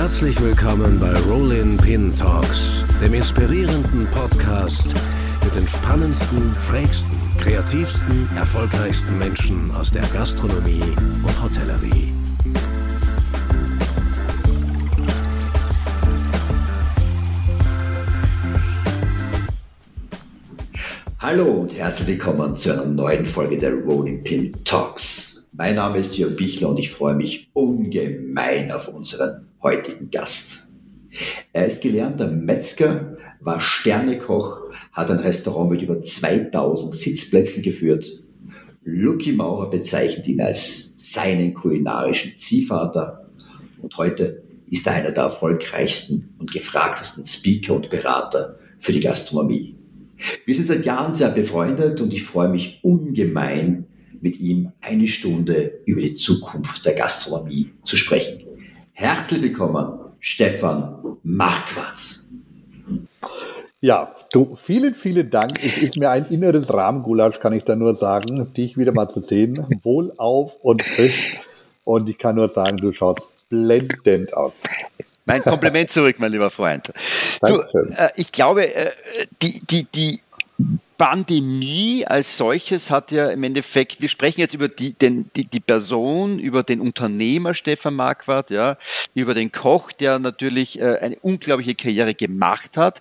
Herzlich willkommen bei Rollin Pin Talks, dem inspirierenden Podcast mit den spannendsten, schrägsten, kreativsten, erfolgreichsten Menschen aus der Gastronomie und Hotellerie. Hallo und herzlich willkommen zu einer neuen Folge der Rolling Pin Talks. Mein Name ist Jörg Bichler und ich freue mich ungemein auf unseren heutigen Gast. Er ist gelernter Metzger, war Sternekoch, hat ein Restaurant mit über 2000 Sitzplätzen geführt. Lucky Maurer bezeichnet ihn als seinen kulinarischen Ziehvater und heute ist er einer der erfolgreichsten und gefragtesten Speaker und Berater für die Gastronomie. Wir sind seit Jahren sehr befreundet und ich freue mich ungemein, mit ihm eine Stunde über die Zukunft der Gastronomie zu sprechen. Herzlich willkommen, Stefan Marquardt. Ja, du, vielen, vielen Dank. Es ist mir ein inneres Rahmengulasch, kann ich da nur sagen, dich wieder mal zu sehen. Wohlauf und frisch. Und ich kann nur sagen, du schaust blendend aus. Mein Kompliment zurück, mein lieber Freund. Du, äh, ich glaube, äh, die, die, die Pandemie als solches hat ja im Endeffekt, wir sprechen jetzt über die, den, die, die Person, über den Unternehmer Stefan Marquardt, ja, über den Koch, der natürlich äh, eine unglaubliche Karriere gemacht hat,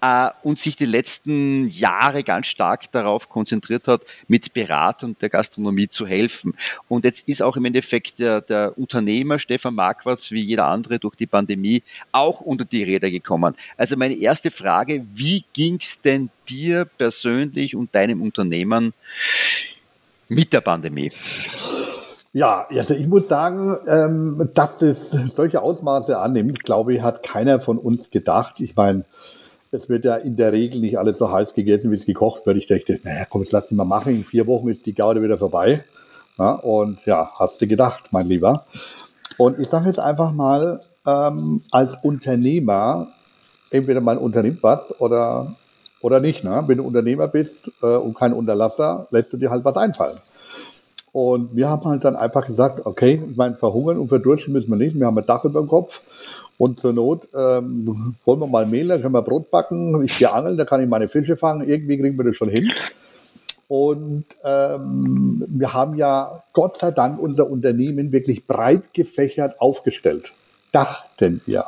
äh, und sich die letzten Jahre ganz stark darauf konzentriert hat, mit Beratung der Gastronomie zu helfen. Und jetzt ist auch im Endeffekt der, der Unternehmer Stefan Marquardt wie jeder andere durch die Pandemie auch unter die Räder gekommen. Also meine erste Frage, wie ging es denn dir persönlich und deinem Unternehmen mit der Pandemie? Ja, also ich muss sagen, ähm, dass es solche Ausmaße annimmt, glaube ich, hat keiner von uns gedacht. Ich meine, es wird ja in der Regel nicht alles so heiß gegessen, wie es gekocht wird. Ich dachte, naja, komm, jetzt lass dich mal machen. In vier Wochen ist die Gaude wieder vorbei. Ja, und ja, hast du gedacht, mein Lieber. Und ich sage jetzt einfach mal, ähm, als Unternehmer, entweder man unternimmt was oder, oder nicht. Ne? Wenn du Unternehmer bist äh, und kein Unterlasser, lässt du dir halt was einfallen. Und wir haben halt dann einfach gesagt, okay, ich meine, verhungern und verdursten müssen wir nicht. Wir haben ein Dach über dem Kopf und zur Not ähm, wollen wir mal Mehl, dann können wir Brot backen. Ich gehe angeln, da kann ich meine Fische fangen. Irgendwie kriegen wir das schon hin. Und ähm, wir haben ja Gott sei Dank unser Unternehmen wirklich breit gefächert aufgestellt. Dachten wir.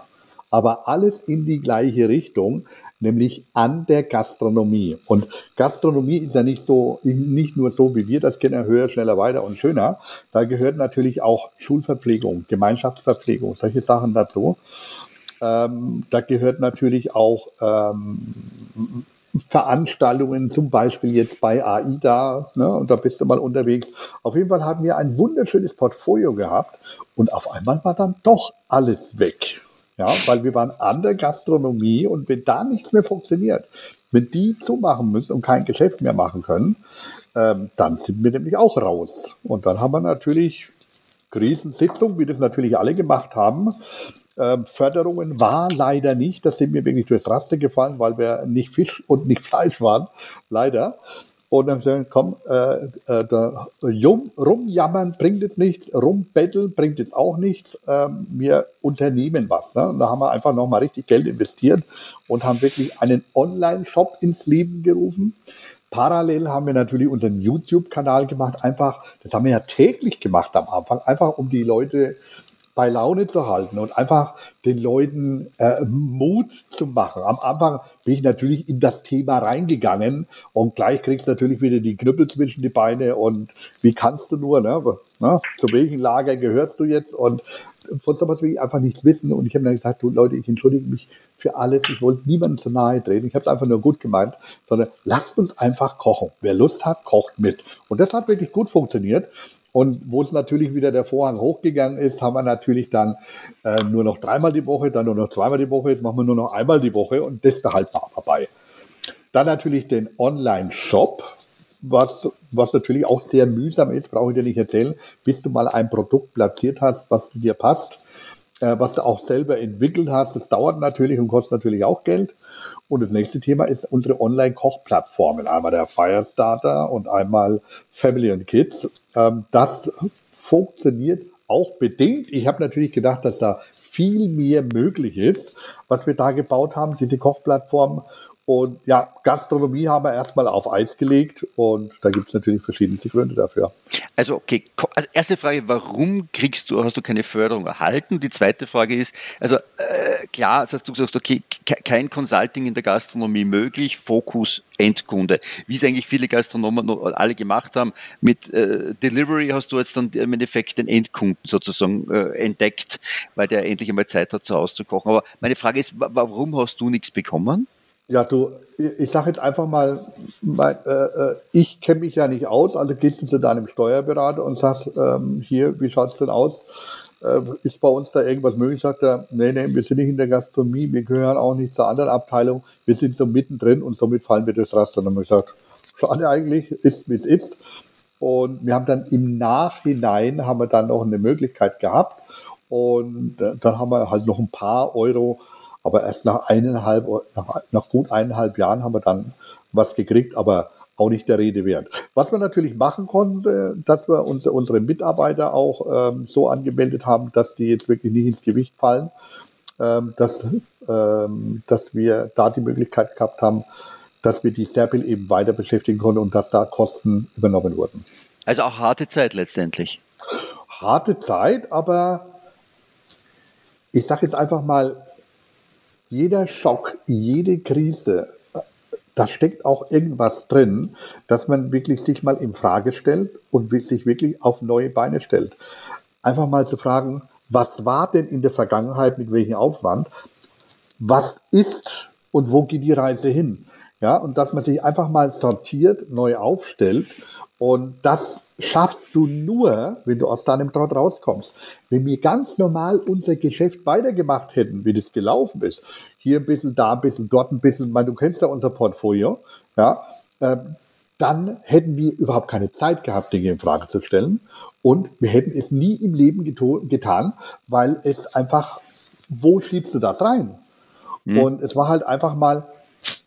Aber alles in die gleiche Richtung nämlich an der Gastronomie. Und Gastronomie ist ja nicht so, nicht nur so, wie wir das kennen, höher, schneller, weiter und schöner. Da gehört natürlich auch Schulverpflegung, Gemeinschaftsverpflegung, solche Sachen dazu. Ähm, da gehört natürlich auch ähm, Veranstaltungen, zum Beispiel jetzt bei AIDA, ne, und da bist du mal unterwegs. Auf jeden Fall haben wir ein wunderschönes Portfolio gehabt und auf einmal war dann doch alles weg. Ja, weil wir waren an der Gastronomie und wenn da nichts mehr funktioniert, wenn die zumachen müssen und kein Geschäft mehr machen können, ähm, dann sind wir nämlich auch raus. Und dann haben wir natürlich Krisensitzung, wie das natürlich alle gemacht haben. Ähm, Förderungen war leider nicht, das sind mir wirklich durchs Raster gefallen, weil wir nicht Fisch und nicht Fleisch waren, leider. Und dann sagen, komm, äh, äh, da, rum, rumjammern bringt jetzt nichts, rumbetteln bringt jetzt auch nichts. Ähm, wir unternehmen was. Ne? Und da haben wir einfach nochmal richtig Geld investiert und haben wirklich einen Online-Shop ins Leben gerufen. Parallel haben wir natürlich unseren YouTube-Kanal gemacht. Einfach, das haben wir ja täglich gemacht am Anfang, einfach um die Leute bei Laune zu halten und einfach den Leuten äh, Mut zu machen. Am Anfang bin ich natürlich in das Thema reingegangen und gleich kriegst du natürlich wieder die Knüppel zwischen die Beine und wie kannst du nur, ne? ne? zu welchem Lager gehörst du jetzt und von sowas will ich einfach nichts wissen und ich habe dann gesagt, du Leute, ich entschuldige mich für alles, ich wollte niemandem zu nahe treten, ich habe es einfach nur gut gemeint, sondern lasst uns einfach kochen. Wer Lust hat, kocht mit. Und das hat wirklich gut funktioniert und wo es natürlich wieder der Vorhang hochgegangen ist, haben wir natürlich dann äh, nur noch dreimal die Woche, dann nur noch zweimal die Woche, jetzt machen wir nur noch einmal die Woche und das behalten wir aber bei. Dann natürlich den Online-Shop, was, was natürlich auch sehr mühsam ist, brauche ich dir nicht erzählen, bis du mal ein Produkt platziert hast, was dir passt, äh, was du auch selber entwickelt hast. Das dauert natürlich und kostet natürlich auch Geld. Und das nächste Thema ist unsere Online-Kochplattformen. Einmal der Firestarter und einmal Family and Kids. Ähm, das funktioniert auch bedingt. Ich habe natürlich gedacht, dass da viel mehr möglich ist, was wir da gebaut haben, diese Kochplattform. Und ja, Gastronomie haben wir erstmal auf Eis gelegt und da gibt es natürlich verschiedene Gründe dafür. Also, okay, also erste Frage, warum kriegst du, hast du keine Förderung erhalten? Die zweite Frage ist, also äh, klar, hast du gesagt, okay, kein Consulting in der Gastronomie möglich, Fokus Endkunde. Wie es eigentlich viele Gastronomen alle gemacht haben, mit äh, Delivery hast du jetzt dann im Endeffekt den Endkunden sozusagen äh, entdeckt, weil der endlich einmal Zeit hat, zu Hause zu kochen. Aber meine Frage ist, warum hast du nichts bekommen? Ja, du, ich sage jetzt einfach mal, mein, äh, äh ich kenne mich ja nicht aus, also gehst du zu deinem Steuerberater und sagst, ähm, hier, wie schaut es denn aus? Äh, ist bei uns da irgendwas möglich? Sagt er, nee, nee, wir sind nicht in der Gastronomie, wir gehören auch nicht zur anderen Abteilung, wir sind so mittendrin und somit fallen wir durchs Raster. Dann haben wir gesagt, schade eigentlich, ist wie es ist. Und wir haben dann im Nachhinein haben wir dann noch eine Möglichkeit gehabt und äh, dann haben wir halt noch ein paar Euro aber erst nach eineinhalb, nach, nach gut eineinhalb Jahren haben wir dann was gekriegt, aber auch nicht der Rede wert. Was wir natürlich machen konnten, dass wir unsere, unsere Mitarbeiter auch ähm, so angemeldet haben, dass die jetzt wirklich nicht ins Gewicht fallen, ähm, dass, ähm, dass wir da die Möglichkeit gehabt haben, dass wir die Serpil eben weiter beschäftigen konnten und dass da Kosten übernommen wurden. Also auch harte Zeit letztendlich. Harte Zeit, aber ich sage jetzt einfach mal, jeder Schock, jede Krise, da steckt auch irgendwas drin, dass man wirklich sich mal in Frage stellt und sich wirklich auf neue Beine stellt. Einfach mal zu fragen, was war denn in der Vergangenheit, mit welchem Aufwand? Was ist und wo geht die Reise hin? Ja, und dass man sich einfach mal sortiert, neu aufstellt und das schaffst du nur, wenn du aus deinem Trott rauskommst. Wenn wir ganz normal unser Geschäft weitergemacht hätten, wie das gelaufen ist, hier ein bisschen, da ein bisschen, dort ein bisschen, du kennst ja unser Portfolio, ja, äh, dann hätten wir überhaupt keine Zeit gehabt, Dinge in Frage zu stellen. Und wir hätten es nie im Leben getan, weil es einfach, wo schiebst du das rein? Mhm. Und es war halt einfach mal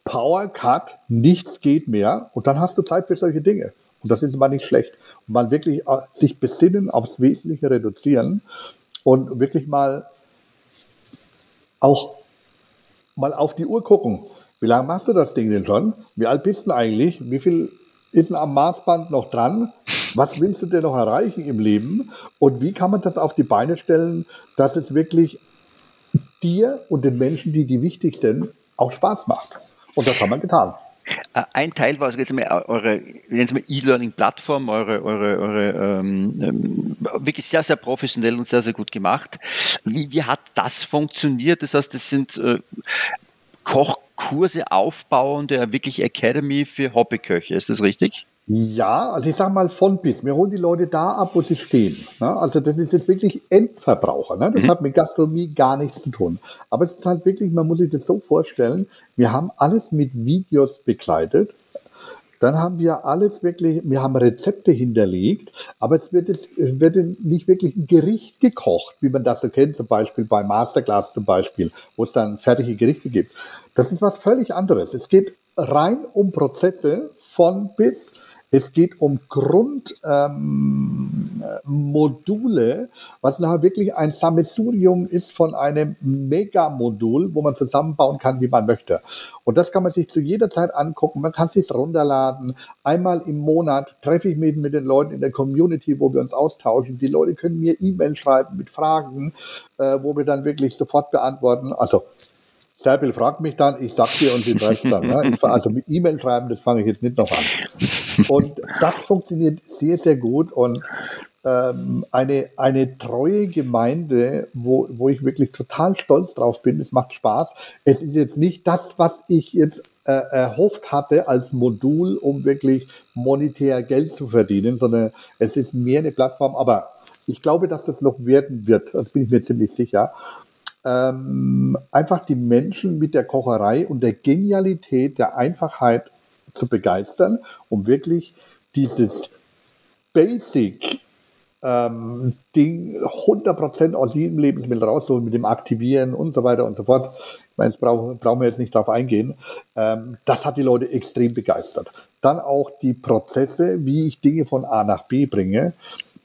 Power Cut, nichts geht mehr. Und dann hast du Zeit für solche Dinge. Und das ist mal nicht schlecht. Mal wirklich äh, sich besinnen, aufs Wesentliche reduzieren und wirklich mal auch mal auf die Uhr gucken. Wie lange machst du das Ding denn schon? Wie alt bist du eigentlich? Wie viel ist denn am Maßband noch dran? Was willst du denn noch erreichen im Leben? Und wie kann man das auf die Beine stellen, dass es wirklich dir und den Menschen, die dir wichtig sind, auch Spaß macht? Und das haben wir getan. Äh, ein Teil war jetzt mal eure, E-Learning-Plattform, eure, eure, eure ähm, ähm, wirklich sehr, sehr professionell und sehr, sehr gut gemacht. Wie, wie hat das funktioniert? Das heißt, das sind äh, Kochkurse aufbauende, wirklich Academy für Hobbyköche, ist das richtig? Ja, also ich sage mal von bis. Wir holen die Leute da ab, wo sie stehen. Ne? Also das ist jetzt wirklich Endverbraucher. Ne? Das mhm. hat mit Gastronomie gar nichts zu tun. Aber es ist halt wirklich, man muss sich das so vorstellen, wir haben alles mit Videos begleitet. Dann haben wir alles wirklich, wir haben Rezepte hinterlegt, aber es wird, es wird nicht wirklich ein Gericht gekocht, wie man das so kennt, zum Beispiel bei Masterclass zum Beispiel, wo es dann fertige Gerichte gibt. Das ist was völlig anderes. Es geht rein um Prozesse von bis es geht um Grundmodule, ähm, was nachher wirklich ein Sammelsurium ist von einem Megamodul, wo man zusammenbauen kann, wie man möchte. Und das kann man sich zu jeder Zeit angucken. Man kann es sich runterladen. Einmal im Monat treffe ich mich mit den Leuten in der Community, wo wir uns austauschen. Die Leute können mir E-Mail schreiben mit Fragen, äh, wo wir dann wirklich sofort beantworten. Also Serpil fragt mich dann, ich sag dir und den Rest dann. Ne? also mit E-Mail schreiben, das fange ich jetzt nicht noch an. Und das funktioniert sehr, sehr gut und ähm, eine, eine treue Gemeinde, wo, wo ich wirklich total stolz drauf bin. Es macht Spaß. Es ist jetzt nicht das, was ich jetzt äh, erhofft hatte als Modul, um wirklich monetär Geld zu verdienen, sondern es ist mehr eine Plattform. Aber ich glaube, dass das noch werden wird. Das bin ich mir ziemlich sicher ähm, einfach die Menschen mit der Kocherei und der Genialität, der Einfachheit zu begeistern, um wirklich dieses Basic ähm, Ding 100% aus jedem Lebensmittel rausholen, mit dem Aktivieren und so weiter und so fort. Ich meine, das brauchen, brauchen wir jetzt nicht darauf eingehen. Ähm, das hat die Leute extrem begeistert. Dann auch die Prozesse, wie ich Dinge von A nach B bringe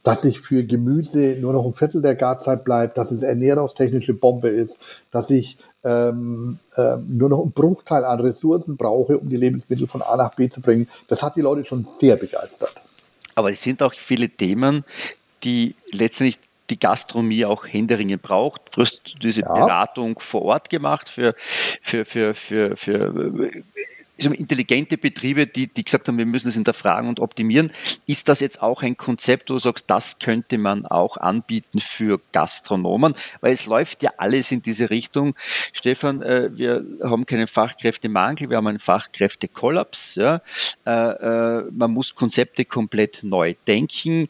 dass ich für Gemüse nur noch ein Viertel der Garzeit bleibe, dass es ernährungstechnische Bombe ist, dass ich ähm, äh, nur noch einen Bruchteil an Ressourcen brauche, um die Lebensmittel von A nach B zu bringen. Das hat die Leute schon sehr begeistert. Aber es sind auch viele Themen, die letztendlich die Gastronomie auch händeringend braucht. Du hast diese ja. Beratung vor Ort gemacht für, für, für, für, für intelligente Betriebe, die, die gesagt haben, wir müssen das hinterfragen und optimieren. Ist das jetzt auch ein Konzept, wo du sagst, das könnte man auch anbieten für Gastronomen? Weil es läuft ja alles in diese Richtung. Stefan, äh, wir haben keinen Fachkräftemangel, wir haben einen Fachkräftekollaps. Ja? Äh, äh, man muss Konzepte komplett neu denken.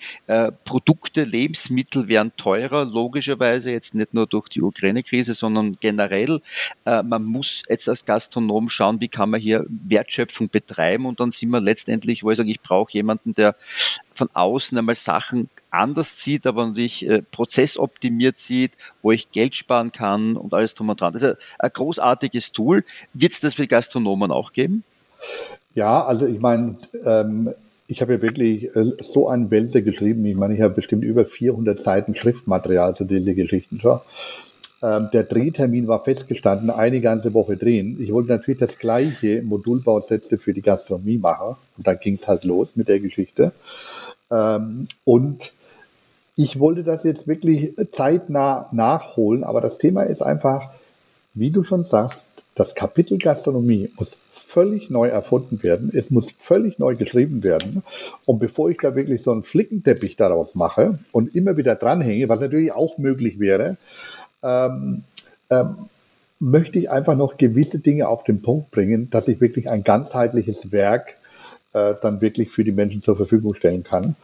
Produkte, Lebensmittel werden teurer, logischerweise jetzt nicht nur durch die Ukraine-Krise, sondern generell. Man muss jetzt als Gastronom schauen, wie kann man hier Wertschöpfung betreiben und dann sind wir letztendlich, wo ich sage, ich brauche jemanden, der von außen einmal Sachen anders sieht, aber natürlich äh, prozessoptimiert sieht, wo ich Geld sparen kann und alles drum und dran. Das ist ein, großartiges Tool. Wird es das für Gastronomen auch geben? Ja, also ich meine, ähm, ich habe ja wirklich äh, so einen Wälzer geschrieben. Ich meine, ich habe bestimmt über 400 Seiten Schriftmaterial zu diesen Geschichten schon. Ähm, der Drehtermin war festgestanden, eine ganze Woche drehen. Ich wollte natürlich das gleiche Modulbausätze für die Gastronomie machen. Und dann ging es halt los mit der Geschichte. Ähm, und ich wollte das jetzt wirklich zeitnah nachholen, aber das Thema ist einfach, wie du schon sagst, das Kapitel Gastronomie muss völlig neu erfunden werden. Es muss völlig neu geschrieben werden. Und bevor ich da wirklich so einen Flickenteppich daraus mache und immer wieder dranhänge, was natürlich auch möglich wäre, ähm, ähm, möchte ich einfach noch gewisse Dinge auf den Punkt bringen, dass ich wirklich ein ganzheitliches Werk äh, dann wirklich für die Menschen zur Verfügung stellen kann,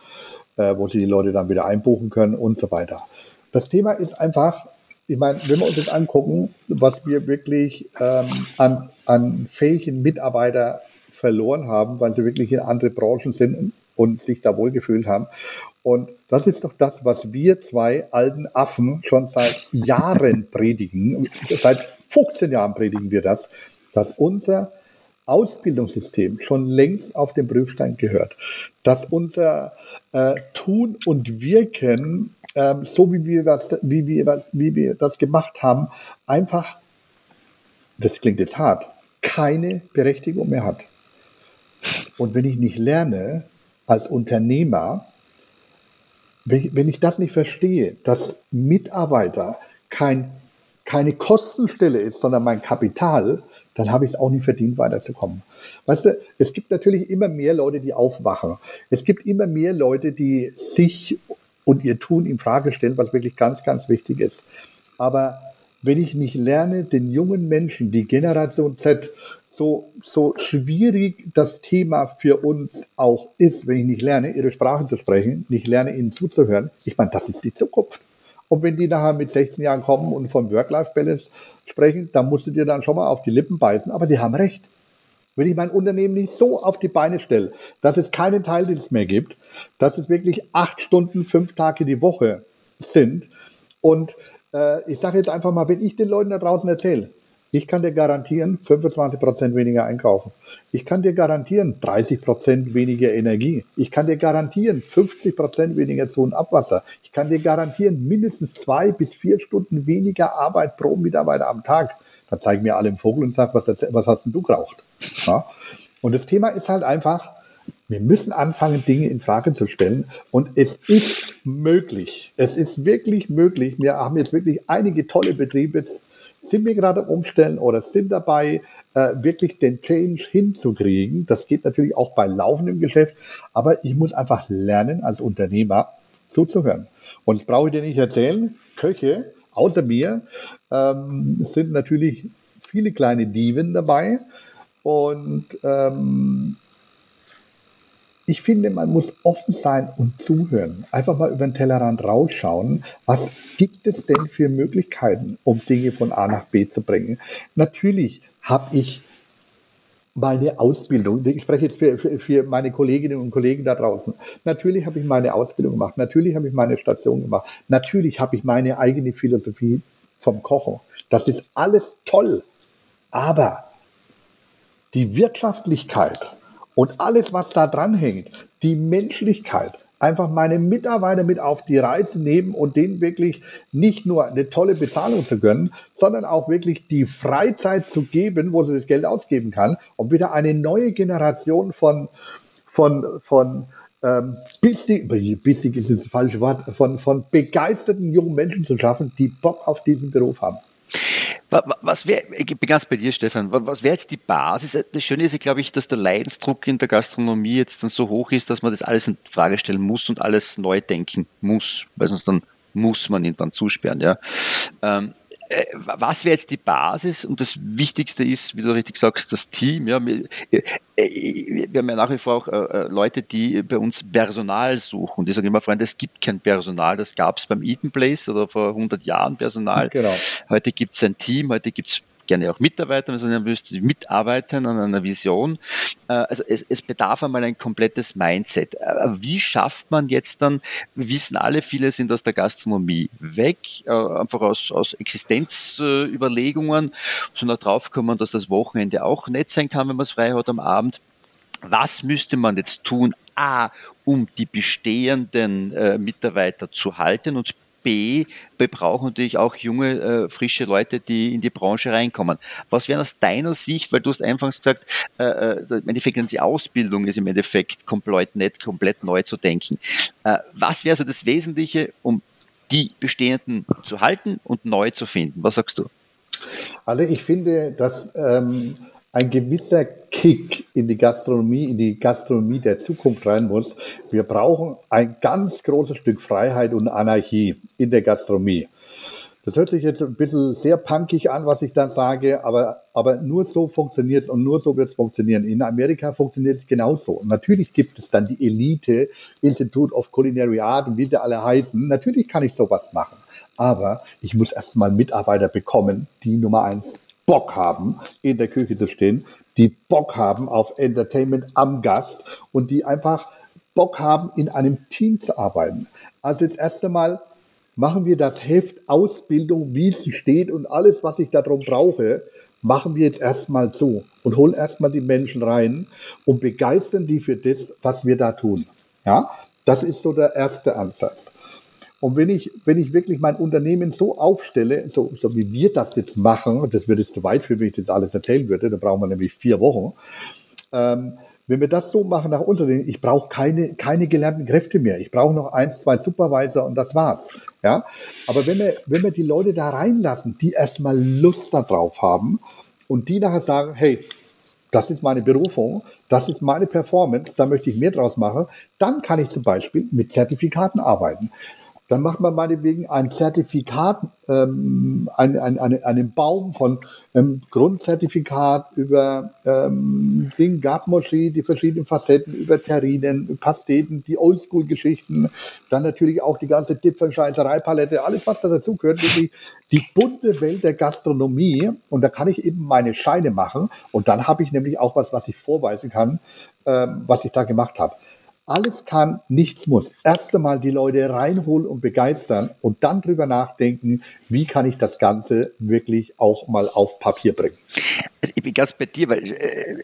äh, wo sie die Leute dann wieder einbuchen können und so weiter. Das Thema ist einfach, ich meine, wenn wir uns jetzt angucken, was wir wirklich ähm, an, an fähigen Mitarbeiter verloren haben, weil sie wirklich in andere Branchen sind und sich da wohlgefühlt haben. Und das ist doch das, was wir zwei alten Affen schon seit Jahren predigen. Seit 15 Jahren predigen wir das, dass unser Ausbildungssystem schon längst auf den Prüfstein gehört. Dass unser äh, Tun und Wirken, äh, so wie wir, das, wie, wir, wie wir das gemacht haben, einfach, das klingt jetzt hart, keine Berechtigung mehr hat. Und wenn ich nicht lerne, als Unternehmer, wenn ich das nicht verstehe, dass Mitarbeiter kein, keine Kostenstelle ist, sondern mein Kapital, dann habe ich es auch nicht verdient, weiterzukommen. Weißt du, es gibt natürlich immer mehr Leute, die aufwachen. Es gibt immer mehr Leute, die sich und ihr Tun in Frage stellen, was wirklich ganz, ganz wichtig ist. Aber wenn ich nicht lerne, den jungen Menschen, die Generation Z, so, so schwierig das Thema für uns auch ist, wenn ich nicht lerne, ihre Sprache zu sprechen, nicht lerne, ihnen zuzuhören, ich meine, das ist die Zukunft. Und wenn die nachher mit 16 Jahren kommen und von Work-Life-Balance sprechen, dann musst du dir dann schon mal auf die Lippen beißen. Aber sie haben recht. Wenn ich mein Unternehmen nicht so auf die Beine stelle, dass es keinen Teildienst mehr gibt, dass es wirklich acht Stunden, fünf Tage die Woche sind. Und äh, ich sage jetzt einfach mal, wenn ich den Leuten da draußen erzähle, ich kann dir garantieren, 25% weniger einkaufen. Ich kann dir garantieren, 30% weniger Energie. Ich kann dir garantieren, 50% weniger Zu- und Abwasser. Ich kann dir garantieren, mindestens zwei bis vier Stunden weniger Arbeit pro Mitarbeiter am Tag. Da zeigen mir alle im Vogel und sagen, was, was hast denn du geraucht? Ja? Und das Thema ist halt einfach, wir müssen anfangen, Dinge in Frage zu stellen. Und es ist möglich. Es ist wirklich möglich. Wir haben jetzt wirklich einige tolle Betriebe sind wir gerade umstellen oder sind dabei, äh, wirklich den Change hinzukriegen. Das geht natürlich auch bei laufendem Geschäft, aber ich muss einfach lernen, als Unternehmer zuzuhören. Und das brauche ich dir nicht erzählen. Köche, außer mir, ähm, sind natürlich viele kleine Diven dabei. Und ähm, ich finde, man muss offen sein und zuhören. Einfach mal über den Tellerrand rausschauen. Was gibt es denn für Möglichkeiten, um Dinge von A nach B zu bringen? Natürlich habe ich meine Ausbildung, ich spreche jetzt für, für, für, meine Kolleginnen und Kollegen da draußen. Natürlich habe ich meine Ausbildung gemacht, natürlich habe ich meine Station gemacht, natürlich habe ich meine eigene Philosophie vom Kochen. Das ist alles toll. Aber die Wirtschaftlichkeit und alles, was da dran hängt, die Menschlichkeit, einfach meine Mitarbeiter mit auf die Reise nehmen und denen wirklich nicht nur eine tolle Bezahlung zu gönnen, sondern auch wirklich die Freizeit zu geben, wo sie das Geld ausgeben kann, um wieder eine neue Generation von, von, von ähm, bissig, bissig ist das falsche Wort, von, von begeisterten jungen Menschen zu schaffen, die Bock auf diesen Beruf haben. Was wäre, ich bin ganz bei dir, Stefan, was wäre jetzt die Basis? Das Schöne ist, glaube ich, dass der Leidensdruck in der Gastronomie jetzt dann so hoch ist, dass man das alles in Frage stellen muss und alles neu denken muss, weil sonst dann muss man ihn dann zusperren. Ja. Ähm, äh, was wäre jetzt die Basis? Und das Wichtigste ist, wie du richtig sagst, das Team. Ja, wir, äh, wir haben ja nach wie vor auch äh, Leute, die bei uns Personal suchen. Die sagen immer, Freunde, es gibt kein Personal. Das gab es beim Eaton Place oder vor 100 Jahren Personal. Genau. Heute gibt es ein Team, heute gibt es gerne auch Mitarbeiter, sondern müsste mitarbeiten an einer Vision. Äh, also es, es bedarf einmal ein komplettes Mindset. Äh, wie schafft man jetzt dann, wir wissen alle, viele sind aus der Gastronomie weg, äh, einfach aus, aus Existenzüberlegungen, sondern drauf kommen, dass das Wochenende auch nett sein kann, wenn man es frei hat am Abend. Was müsste man jetzt tun? A, um die bestehenden äh, Mitarbeiter zu halten und B, wir brauchen natürlich auch junge, äh, frische Leute, die in die Branche reinkommen. Was wäre aus deiner Sicht, weil du hast einfach gesagt, äh, äh im Endeffekt die Ausbildung ist im Endeffekt komplett nicht komplett neu zu denken. Äh, was wäre so das Wesentliche, um die bestehenden zu halten und neu zu finden? Was sagst du? Also ich finde, dass ähm, ein gewisser Kick in die Gastronomie, in die Gastronomie der Zukunft rein muss. Wir brauchen ein ganz großes Stück Freiheit und Anarchie in der Gastronomie. Das hört sich jetzt ein bisschen sehr punkig an, was ich da sage, aber, aber nur so funktioniert es und nur so wird es funktionieren. In Amerika funktioniert es genauso. Natürlich gibt es dann die Elite, Institute of Culinary Art und wie sie alle heißen. Natürlich kann ich sowas machen. Aber ich muss erstmal Mitarbeiter bekommen, die Nummer eins Bock haben, in der Küche zu stehen, die Bock haben auf Entertainment am Gast und die einfach Bock haben, in einem Team zu arbeiten. Also jetzt erst einmal machen wir das Heft Ausbildung, wie es steht und alles, was ich darum brauche, machen wir jetzt erstmal so und holen erstmal die Menschen rein und begeistern die für das, was wir da tun. Ja, das ist so der erste Ansatz. Und wenn ich, wenn ich wirklich mein Unternehmen so aufstelle, so, so wie wir das jetzt machen, das würde zu weit führen, wenn ich das alles erzählen würde, da brauchen wir nämlich vier Wochen. Ähm, wenn wir das so machen nach Unternehmen, ich brauche keine, keine gelernten Kräfte mehr. Ich brauche noch eins, zwei Supervisor und das war's. Ja? Aber wenn wir, wenn wir die Leute da reinlassen, die erstmal Lust darauf haben und die nachher sagen, hey, das ist meine Berufung, das ist meine Performance, da möchte ich mehr draus machen, dann kann ich zum Beispiel mit Zertifikaten arbeiten dann macht man meinetwegen ein Zertifikat, ähm, ein, ein, eine, einen Baum von ähm, Grundzertifikat über ähm, Ding, Gabmoschee, die verschiedenen Facetten, über Terrinen, Pasteten, die Oldschool-Geschichten, dann natürlich auch die ganze Dipfelscheißerei-Palette, alles, was da dazu gehört, wirklich die bunte Welt der Gastronomie. Und da kann ich eben meine Scheine machen. Und dann habe ich nämlich auch was, was ich vorweisen kann, ähm, was ich da gemacht habe. Alles kann, nichts muss. Erst einmal die Leute reinholen und begeistern und dann drüber nachdenken, wie kann ich das Ganze wirklich auch mal auf Papier bringen. Ich bin ganz bei dir, weil äh,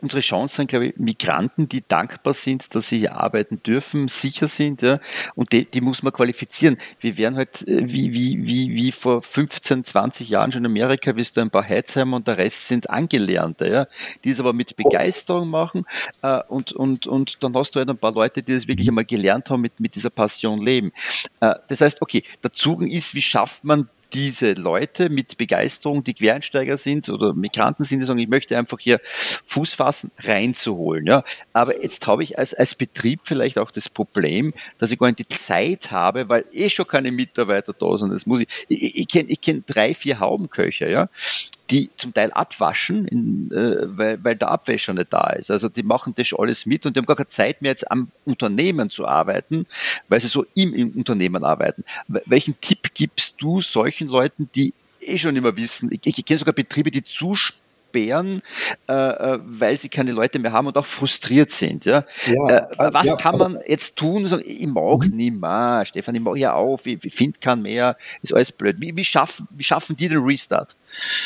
unsere Chance sind, glaube ich, Migranten, die dankbar sind, dass sie hier arbeiten dürfen, sicher sind, ja, und die, die muss man qualifizieren. Wir werden halt, äh, wie, wie, wie, wie vor 15, 20 Jahren schon in Amerika, wirst du ein paar Heizheimer und der Rest sind Angelernte, ja, die es aber mit Begeisterung machen, äh, und, und, und dann hast du halt ein paar Leute, die das wirklich einmal gelernt haben, mit, mit dieser Passion leben. Äh, das heißt, okay, der Zugang ist, wie schafft man diese Leute mit Begeisterung, die Quereinsteiger sind oder Migranten sind, die sagen, ich möchte einfach hier Fuß fassen, reinzuholen. Ja. Aber jetzt habe ich als, als Betrieb vielleicht auch das Problem, dass ich gar nicht die Zeit habe, weil eh schon keine Mitarbeiter da sind. Das muss ich, ich, ich kenne ich kenn drei, vier Haubenköcher, ja die zum Teil abwaschen, in, äh, weil, weil der Abwäscher nicht da ist. Also die machen das alles mit und die haben gar keine Zeit mehr jetzt am Unternehmen zu arbeiten, weil sie so im, im Unternehmen arbeiten. Welchen Tipp gibst du solchen Leuten, die eh schon immer wissen, ich, ich kenne sogar Betriebe, die zusperren, Bären, äh, äh, weil sie keine Leute mehr haben und auch frustriert sind. Ja? ja äh, was ja, kann man jetzt tun? Sagen, ich mag mhm. nicht mehr, Stefan, ich mag ja auf, ich, ich finde keinen mehr, ist alles blöd. Wie, wie, schaffen, wie schaffen die den Restart?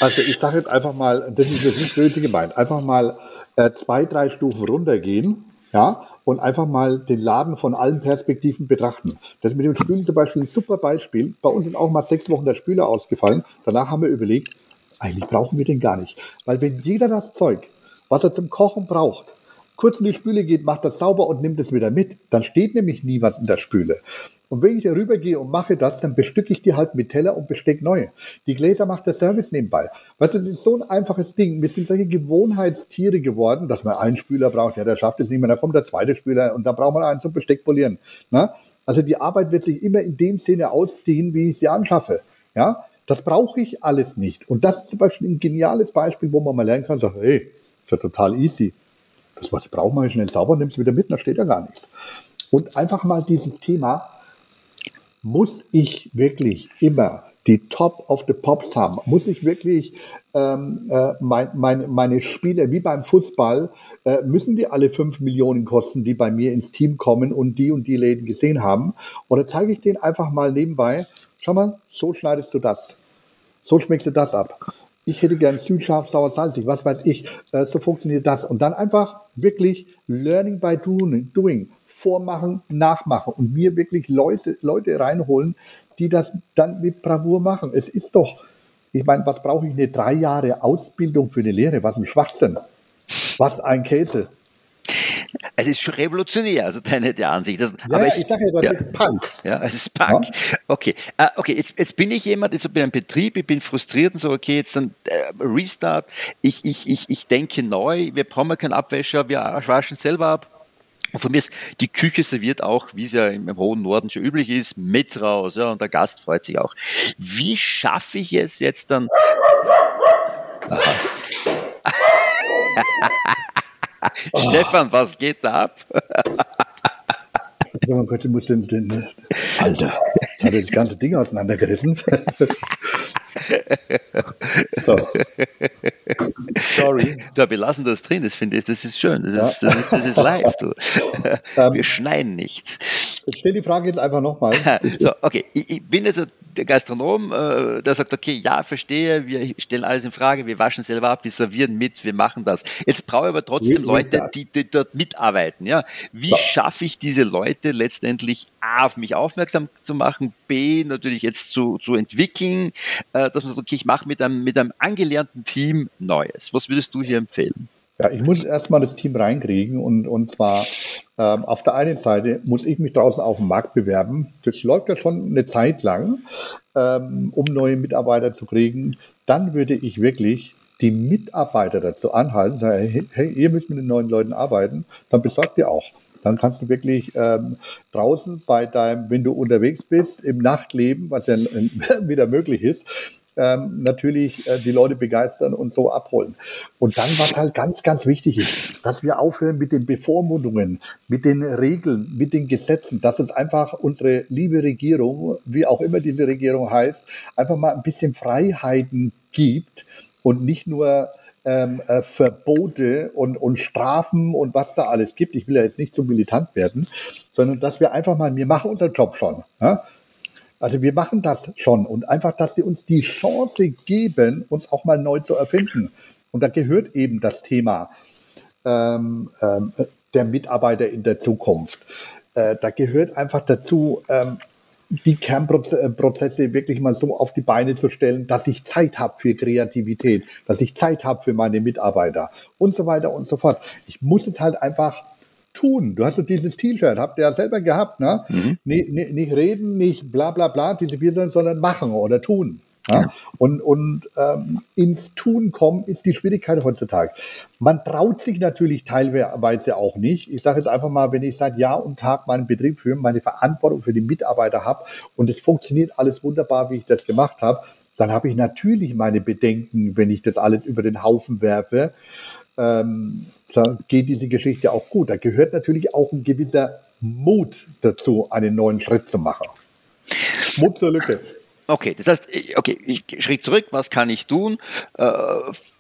Also ich sage jetzt einfach mal, das ist jetzt nicht böse gemeint, einfach mal äh, zwei, drei Stufen runtergehen Ja, und einfach mal den Laden von allen Perspektiven betrachten. Das mit dem Spülen zum Beispiel ein super Beispiel. Bei uns ist auch mal sechs Wochen der Spüler ausgefallen. Danach haben wir überlegt, eigentlich brauchen wir den gar nicht. Weil wenn jeder das Zeug, was er zum Kochen braucht, kurz in die Spüle geht, macht das sauber und nimmt es wieder mit, dann steht nämlich nie was in der Spüle. Und wenn ich da rübergehe und mache das, dann bestücke ich die halt mit Teller und Besteck neue. Die Gläser macht der Service nebenbei. Weißt du, es ist so ein einfaches Ding. Wir sind solche Gewohnheitstiere geworden, dass man einen Spüler braucht. Ja, der schafft es nicht mehr. Da kommt der zweite Spüler und da braucht man einen zum Besteck polieren. Na? Also die Arbeit wird sich immer in dem Sinne ausdehnen, wie ich sie anschaffe. Ja, das brauche ich alles nicht. Und das ist zum Beispiel ein geniales Beispiel, wo man mal lernen kann, sagen, hey, ist ja total easy. Das, was ich brauche, mache ich schnell sauber, nimmst wieder mit, da steht ja gar nichts. Und einfach mal dieses Thema, muss ich wirklich immer die Top of the Pops haben? Muss ich wirklich ähm, äh, mein, mein, meine Spieler, wie beim Fußball, äh, müssen die alle fünf Millionen kosten, die bei mir ins Team kommen und die und die Läden gesehen haben? Oder zeige ich denen einfach mal nebenbei, schau mal, so schneidest du das. So schmeckst du das ab. Ich hätte gern süßscharf, sauer, salzig, was weiß ich. Äh, so funktioniert das. Und dann einfach wirklich Learning by doing, doing vormachen, nachmachen und mir wirklich Leute, Leute reinholen, die das dann mit Bravour machen. Es ist doch, ich meine, was brauche ich eine drei Jahre Ausbildung für eine Lehre? Was ein Schwachsinn. Was ein Käse. Es ist schon revolutionär, also deine der Ansicht. Das, ja, aber es, ich sage ja, das ja, ist Punk. Ja, es ist Punk. Ja? Okay, uh, okay jetzt, jetzt bin ich jemand, jetzt bin ich ein Betrieb, ich bin frustriert und so, okay, jetzt dann äh, Restart, ich, ich, ich, ich denke neu, wir brauchen keinen Abwäscher, wir waschen selber ab. Und von mir ist die Küche serviert auch, wie es ja im, im, hohen Norden schon üblich ist, mit raus. Ja, und der Gast freut sich auch. Wie schaffe ich es jetzt dann? Aha. Stefan, was geht da ab? oh Gott, du musst den, den Alter, jetzt hat er das ganze Ding auseinandergerissen. so. Sorry. Da, wir lassen das drin, das finde ich, das ist schön. Das ist, das ist, das ist live. Du. Ähm, wir schneiden nichts. Ich stelle die Frage jetzt einfach nochmal. so, okay. Ich, ich bin jetzt Gastronom, äh, der sagt, okay, ja, verstehe, wir stellen alles in Frage, wir waschen selber ab, wir servieren mit, wir machen das. Jetzt brauche ich aber trotzdem Leute, die, die, dort mitarbeiten. Ja? Wie so. schaffe ich diese Leute letztendlich A, auf mich aufmerksam zu machen, B, natürlich jetzt zu, zu entwickeln, äh, dass man sagt, okay, ich mache mit einem, mit einem angelernten Team Neues. Was würdest du hier empfehlen? Ja, ich muss erstmal das Team reinkriegen und, und zwar ähm, auf der einen Seite muss ich mich draußen auf dem Markt bewerben. Das läuft ja schon eine Zeit lang, ähm, um neue Mitarbeiter zu kriegen. Dann würde ich wirklich die Mitarbeiter dazu anhalten, sagen, hey, ihr müsst mit den neuen Leuten arbeiten, dann besorgt ihr auch. Dann kannst du wirklich ähm, draußen bei deinem, wenn du unterwegs bist, im Nachtleben, was ja wieder möglich ist, ähm, natürlich äh, die Leute begeistern und so abholen. Und dann, was halt ganz, ganz wichtig ist, dass wir aufhören mit den Bevormundungen, mit den Regeln, mit den Gesetzen, dass es einfach unsere liebe Regierung, wie auch immer diese Regierung heißt, einfach mal ein bisschen Freiheiten gibt und nicht nur ähm, äh, Verbote und, und Strafen und was da alles gibt. Ich will ja jetzt nicht zu militant werden, sondern dass wir einfach mal, wir machen unseren Job schon. Ja? Also wir machen das schon und einfach, dass sie uns die Chance geben, uns auch mal neu zu erfinden. Und da gehört eben das Thema ähm, ähm, der Mitarbeiter in der Zukunft. Äh, da gehört einfach dazu, ähm, die Kernprozesse wirklich mal so auf die Beine zu stellen, dass ich Zeit habe für Kreativität, dass ich Zeit habe für meine Mitarbeiter und so weiter und so fort. Ich muss es halt einfach tun. Du hast dieses T-Shirt, habt ihr ja selber gehabt, ne? Mhm. Nicht, nicht, nicht, reden, nicht bla bla bla, diese vier sondern machen oder tun. Ja? Und, und ähm, ins Tun kommen ist die Schwierigkeit heutzutage. Man traut sich natürlich teilweise auch nicht. Ich sage jetzt einfach mal, wenn ich seit Jahr und Tag meinen Betrieb führe, meine Verantwortung für die Mitarbeiter habe und es funktioniert alles wunderbar, wie ich das gemacht habe, dann habe ich natürlich meine Bedenken, wenn ich das alles über den Haufen werfe ähm, geht diese Geschichte auch gut. Da gehört natürlich auch ein gewisser Mut dazu, einen neuen Schritt zu machen. Mut zur Lücke. Okay, das heißt, okay, ich Schritt zurück, was kann ich tun? Äh,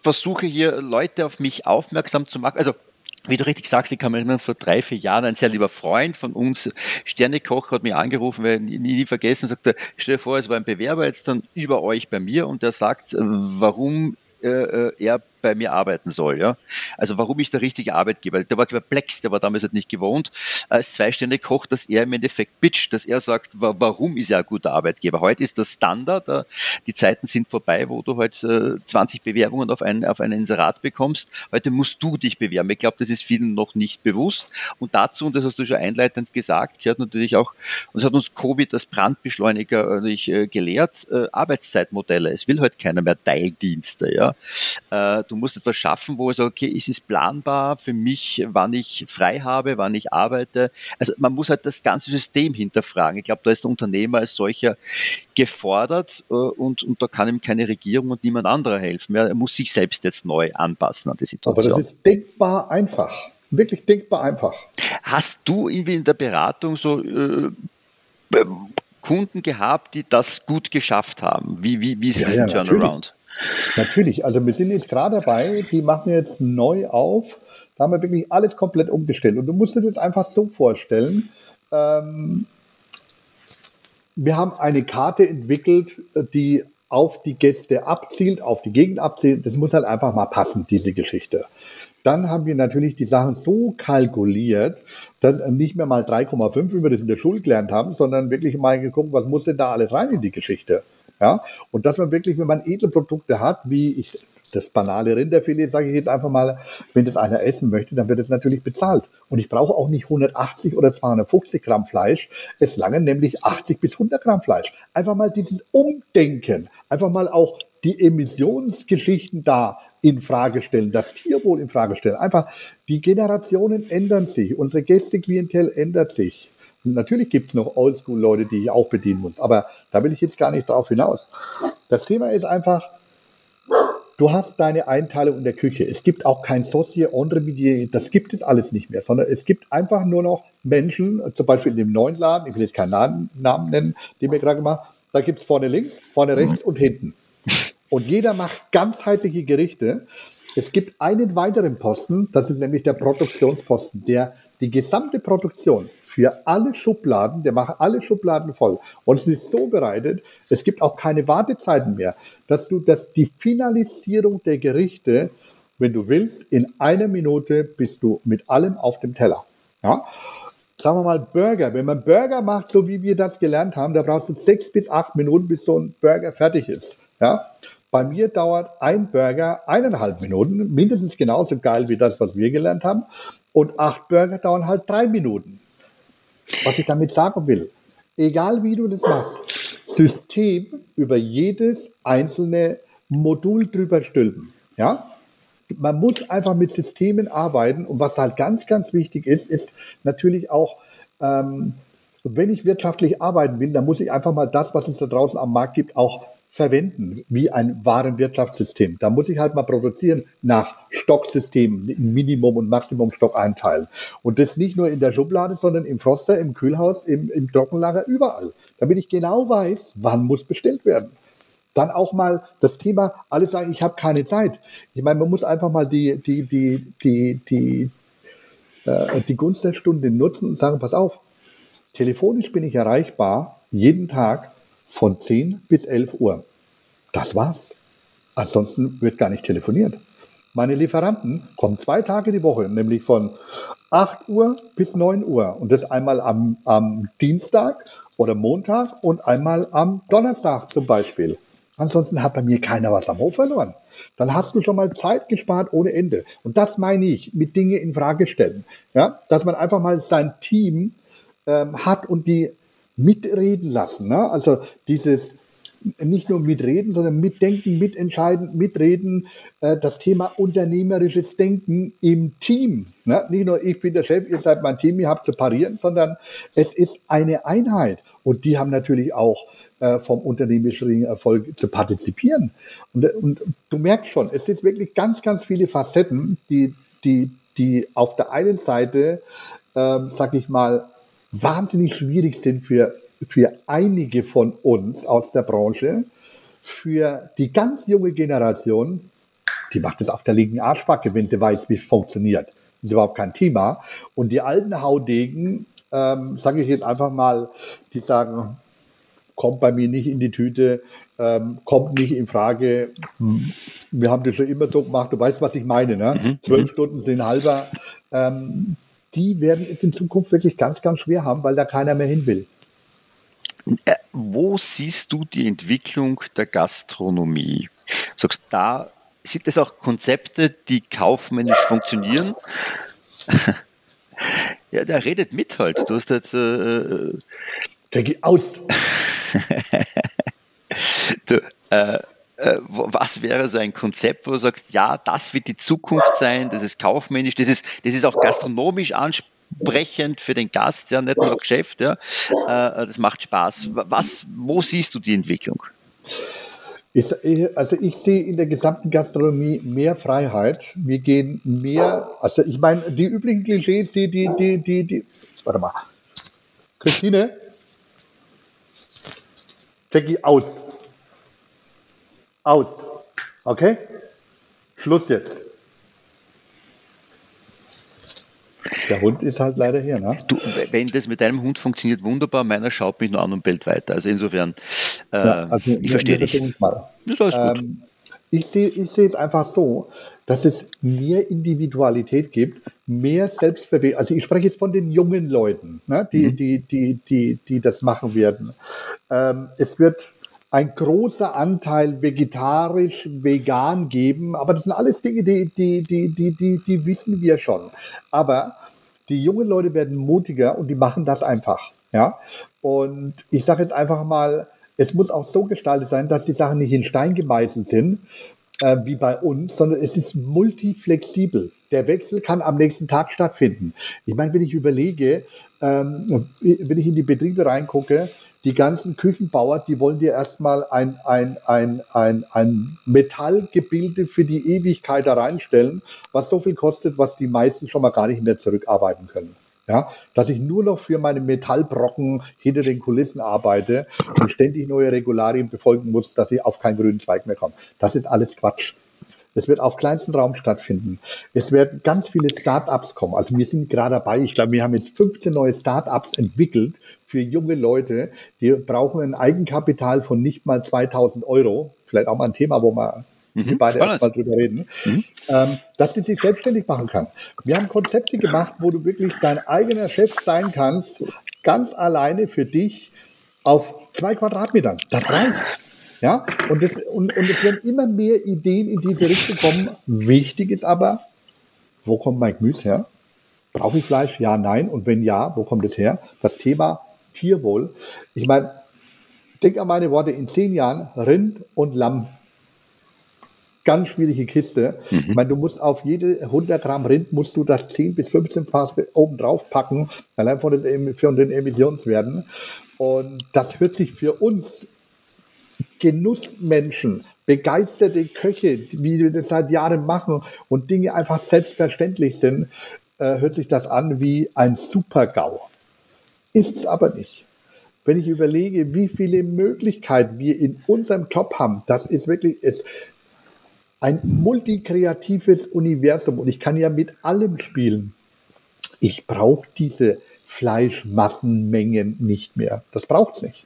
versuche hier Leute auf mich aufmerksam zu machen. Also wie du richtig sagst, ich kann mich erinnern, vor drei, vier Jahren ein sehr lieber Freund von uns, Sternekoch, hat mich angerufen, weil nie, nie vergessen, sagte, stell dir vor, es war ein Bewerber jetzt dann über euch bei mir und der sagt, äh, warum äh, äh, er bei mir arbeiten soll. Ja? Also warum ich der richtige Arbeitgeber? Der war perplex, der war damals halt nicht gewohnt, als zweiständig Koch, dass er im Endeffekt pitcht, dass er sagt, warum ist er ein guter Arbeitgeber? Heute ist das Standard, äh, die Zeiten sind vorbei, wo du heute 20 Bewerbungen auf ein, auf ein Inserat bekommst. Heute musst du dich bewerben. Ich glaube, das ist vielen noch nicht bewusst. Und dazu, und das hast du schon einleitend gesagt, gehört natürlich auch, und das hat uns Covid als Brandbeschleuniger natürlich äh, gelehrt, äh, Arbeitszeitmodelle. Es will heute keiner mehr Teildienste. Ja? Du musst etwas schaffen, wo es okay, ist es planbar für mich, wann ich frei habe, wann ich arbeite. Also man muss halt das ganze System hinterfragen. Ich glaube, da ist der Unternehmer als solcher gefordert äh, und, und da kann ihm keine Regierung und niemand anderer helfen. Er muss sich selbst jetzt neu anpassen an die Situation. Aber das ist denkbar einfach. Wirklich denkbar einfach. Hast du irgendwie in der Beratung so äh, Kunden gehabt, die das gut geschafft haben? Wie, wie, wie ist ja, diesen ja, Turnaround? Natürlich, also wir sind jetzt gerade dabei, die machen jetzt neu auf. Da haben wir wirklich alles komplett umgestellt. Und du musst dir das einfach so vorstellen. Ähm, wir haben eine Karte entwickelt, die auf die Gäste abzielt, auf die Gegend abzielt. Das muss halt einfach mal passen, diese Geschichte. Dann haben wir natürlich die Sachen so kalkuliert, dass nicht mehr mal 3,5, wie wir das in der Schule gelernt haben, sondern wirklich mal geguckt, was muss denn da alles rein in die Geschichte. Ja? Und dass man wirklich, wenn man Edelprodukte hat, wie ich das banale Rinderfilet, sage ich jetzt einfach mal, wenn das einer essen möchte, dann wird es natürlich bezahlt. Und ich brauche auch nicht 180 oder 250 Gramm Fleisch. Es lange nämlich 80 bis 100 Gramm Fleisch. Einfach mal dieses Umdenken, einfach mal auch die Emissionsgeschichten da in Frage stellen, das Tierwohl in Frage stellen. Einfach die Generationen ändern sich, unsere Gästeklientel ändert sich. Natürlich gibt es noch Oldschool-Leute, die ich auch bedienen muss, aber da will ich jetzt gar nicht drauf hinaus. Das Thema ist einfach, du hast deine Einteilung in der Küche. Es gibt auch kein Saucier, Entremedier, das gibt es alles nicht mehr, sondern es gibt einfach nur noch Menschen, zum Beispiel in dem neuen Laden, ich will jetzt keinen Namen nennen, den wir gerade gemacht da gibt es vorne links, vorne rechts und hinten. Und jeder macht ganzheitliche Gerichte. Es gibt einen weiteren Posten, das ist nämlich der Produktionsposten, der die gesamte Produktion für alle Schubladen, der macht alle Schubladen voll. Und es ist so bereitet, es gibt auch keine Wartezeiten mehr, dass du dass die Finalisierung der Gerichte, wenn du willst, in einer Minute bist du mit allem auf dem Teller. Ja? Sagen wir mal Burger. Wenn man Burger macht, so wie wir das gelernt haben, da brauchst du sechs bis acht Minuten, bis so ein Burger fertig ist. Ja? Bei mir dauert ein Burger eineinhalb Minuten, mindestens genauso geil wie das, was wir gelernt haben. Und acht Burger dauern halt drei Minuten. Was ich damit sagen will, egal wie du das machst, System über jedes einzelne Modul drüber stülpen. Ja? Man muss einfach mit Systemen arbeiten und was halt ganz, ganz wichtig ist, ist natürlich auch, ähm, wenn ich wirtschaftlich arbeiten will, dann muss ich einfach mal das, was es da draußen am Markt gibt, auch verwenden, wie ein Warenwirtschaftssystem. Da muss ich halt mal produzieren nach Stocksystemen, Minimum- und Maximum-Stock einteilen. Und das nicht nur in der Schublade, sondern im Froster, im Kühlhaus, im, im Trockenlager, überall. Damit ich genau weiß, wann muss bestellt werden. Dann auch mal das Thema, alle sagen, ich habe keine Zeit. Ich meine, man muss einfach mal die, die, die, die, die, äh, die Gunst der Stunde nutzen und sagen, pass auf, telefonisch bin ich erreichbar, jeden Tag von 10 bis 11 Uhr. Das war's. Ansonsten wird gar nicht telefoniert. Meine Lieferanten kommen zwei Tage die Woche, nämlich von 8 Uhr bis 9 Uhr. Und das einmal am, am Dienstag oder Montag und einmal am Donnerstag zum Beispiel. Ansonsten hat bei mir keiner was am Hof verloren. Dann hast du schon mal Zeit gespart ohne Ende. Und das meine ich mit Dinge in Frage stellen. Ja, dass man einfach mal sein Team ähm, hat und die mitreden lassen. Ne? Also dieses nicht nur mitreden, sondern mitdenken, mitentscheiden, mitreden, äh, das Thema unternehmerisches Denken im Team. Ne? Nicht nur ich bin der Chef, ihr seid mein Team, ihr habt zu parieren, sondern es ist eine Einheit. Und die haben natürlich auch äh, vom unternehmerischen Erfolg zu partizipieren. Und, und du merkst schon, es ist wirklich ganz, ganz viele Facetten, die, die, die auf der einen Seite, ähm, sag ich mal, wahnsinnig schwierig sind für, für einige von uns aus der Branche. Für die ganz junge Generation, die macht es auf der linken Arschbacke, wenn sie weiß, wie es funktioniert. Das ist überhaupt kein Thema. Und die alten Haudegen, ähm, sage ich jetzt einfach mal, die sagen, kommt bei mir nicht in die Tüte, ähm, kommt nicht in Frage. Wir haben das schon immer so gemacht, du weißt, was ich meine. Ne? Mhm. Zwölf. Stunden sind halber. Ähm, die werden es in Zukunft wirklich ganz, ganz schwer haben, weil da keiner mehr hin will. Äh, wo siehst du die Entwicklung der Gastronomie? Sagst, da sind es auch Konzepte, die kaufmännisch funktionieren. ja, der redet mit halt. Du hast jetzt. Äh, der geht aus. du, äh, äh, was wäre so ein Konzept, wo du sagst, ja, das wird die Zukunft sein, das ist kaufmännisch, das ist, das ist auch gastronomisch ansprechend für den Gast, ja, nicht nur Geschäft, ja, äh, das macht Spaß. Was, wo siehst du die Entwicklung? Ich, also ich sehe in der gesamten Gastronomie mehr Freiheit. Wir gehen mehr, also ich meine, die üblichen Klischees, die, die, die, die, die, warte mal. Christine? Jackie, aus. Aus. Okay? Schluss jetzt. Der Hund ist halt leider hier, ne? Du, wenn das mit deinem Hund funktioniert, wunderbar. Meiner schaut mich nur an und bellt weiter. Also insofern, äh, ja, also ich verstehe dich. Das ist alles ähm, Ich sehe ich sehe es einfach so, dass es mehr Individualität gibt, mehr Selbstverwirklichung. Also ich spreche jetzt von den jungen Leuten, ne, die, mhm. die, die, die, die das machen werden. Ähm, es wird ein großer Anteil vegetarisch, vegan geben. Aber das sind alles Dinge, die, die, die, die, die, die wissen wir schon. Aber die jungen Leute werden mutiger und die machen das einfach. Ja? Und ich sage jetzt einfach mal, es muss auch so gestaltet sein, dass die Sachen nicht in Stein gemeißelt sind, äh, wie bei uns, sondern es ist multiflexibel. Der Wechsel kann am nächsten Tag stattfinden. Ich meine, wenn ich überlege, ähm, wenn ich in die Betriebe reingucke, die ganzen Küchenbauer, die wollen dir erstmal ein, ein, ein, ein, ein Metallgebilde für die Ewigkeit da reinstellen, was so viel kostet, was die meisten schon mal gar nicht mehr zurückarbeiten können. Ja, dass ich nur noch für meine Metallbrocken hinter den Kulissen arbeite und ständig neue Regularien befolgen muss, dass ich auf keinen grünen Zweig mehr komme. Das ist alles Quatsch. Es wird auf kleinsten Raum stattfinden. Es werden ganz viele Start-ups kommen. Also wir sind gerade dabei. Ich glaube, wir haben jetzt 15 neue Start-ups entwickelt für junge Leute. Die brauchen ein Eigenkapital von nicht mal 2000 Euro. Vielleicht auch mal ein Thema, wo wir mhm, beide erstmal drüber reden, mhm. ähm, dass sie sich selbstständig machen kann. Wir haben Konzepte gemacht, wo du wirklich dein eigener Chef sein kannst, ganz alleine für dich auf zwei Quadratmetern. Das reicht. Ja, und, das, und, und es werden immer mehr Ideen in diese Richtung kommen. Wichtig ist aber, wo kommt mein Gemüse her? Brauche ich Fleisch? Ja, nein. Und wenn ja, wo kommt es her? Das Thema Tierwohl. Ich meine, denk an meine Worte, in zehn Jahren Rind und Lamm. Ganz schwierige Kiste. Mhm. Ich meine, du musst auf jede 100 Gramm Rind musst du das 10 bis 15 Fass oben drauf packen, allein von den Emissionswerten. Und das hört sich für uns Genussmenschen, begeisterte Köche, wie wir das seit Jahren machen und Dinge einfach selbstverständlich sind, äh, hört sich das an wie ein Super-GAU. Ist es aber nicht. Wenn ich überlege, wie viele Möglichkeiten wir in unserem Job haben, das ist wirklich ist ein multikreatives Universum und ich kann ja mit allem spielen. Ich brauche diese Fleischmassenmengen nicht mehr. Das braucht es nicht.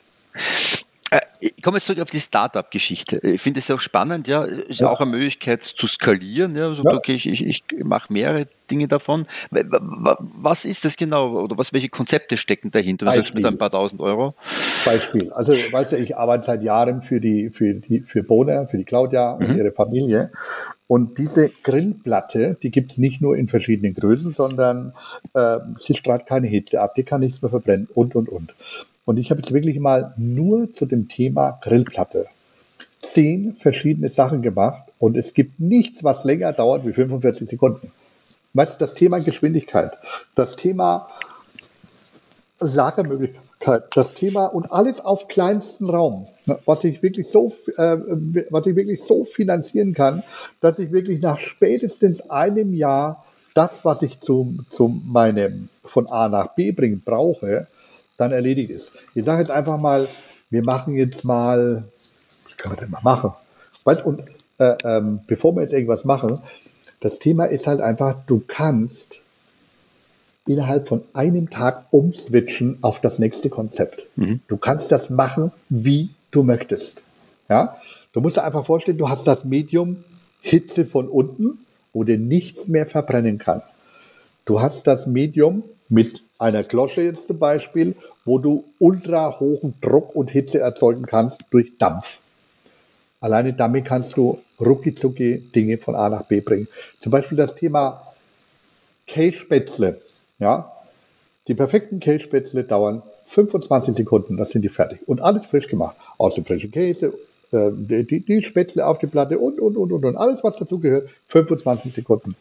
Ich komme jetzt zurück auf die Startup-Geschichte. Ich finde es auch spannend, ja. Es ist ja. auch eine Möglichkeit zu skalieren. Ja. Also, ja. okay, ich, ich, ich mache mehrere Dinge davon. Was ist das genau oder was, welche Konzepte stecken dahinter? Du sagst mit ein paar tausend Euro. Beispiel. Also, weißt du, ich arbeite seit Jahren für die, für die, für Bona, für die Claudia mhm. und ihre Familie. Und diese Grillplatte, die gibt es nicht nur in verschiedenen Größen, sondern äh, sie strahlt keine Hitze ab, die kann nichts mehr verbrennen und, und, und. Und ich habe jetzt wirklich mal nur zu dem Thema Grillplatte zehn verschiedene Sachen gemacht und es gibt nichts, was länger dauert wie 45 Sekunden. Weißt du, das Thema Geschwindigkeit, das Thema Lagermöglichkeit, das Thema und alles auf kleinsten Raum, ne, was ich wirklich so, äh, was ich wirklich so finanzieren kann, dass ich wirklich nach spätestens einem Jahr das, was ich zu, zu meinem von A nach B bringen brauche, dann erledigt ist. Ich sage jetzt einfach mal, wir machen jetzt mal, was können wir denn mal machen? Weißt, und äh, ähm, bevor wir jetzt irgendwas machen, das Thema ist halt einfach, du kannst innerhalb von einem Tag umswitchen auf das nächste Konzept. Mhm. Du kannst das machen, wie du möchtest. Ja? Du musst dir einfach vorstellen, du hast das Medium Hitze von unten, wo dir nichts mehr verbrennen kann. Du hast das Medium mit einer Glosche jetzt zum Beispiel, wo du ultra hohen Druck und Hitze erzeugen kannst durch Dampf. Alleine damit kannst du rucki Dinge von A nach B bringen. Zum Beispiel das Thema Kässpätzle. Ja? Die perfekten Kässpätzle dauern 25 Sekunden, das sind die fertig. Und alles frisch gemacht. Aus dem frischen Käse, äh, die, die Spätzle auf die Platte und, und, und, und, und. Alles, was dazu gehört, 25 Sekunden.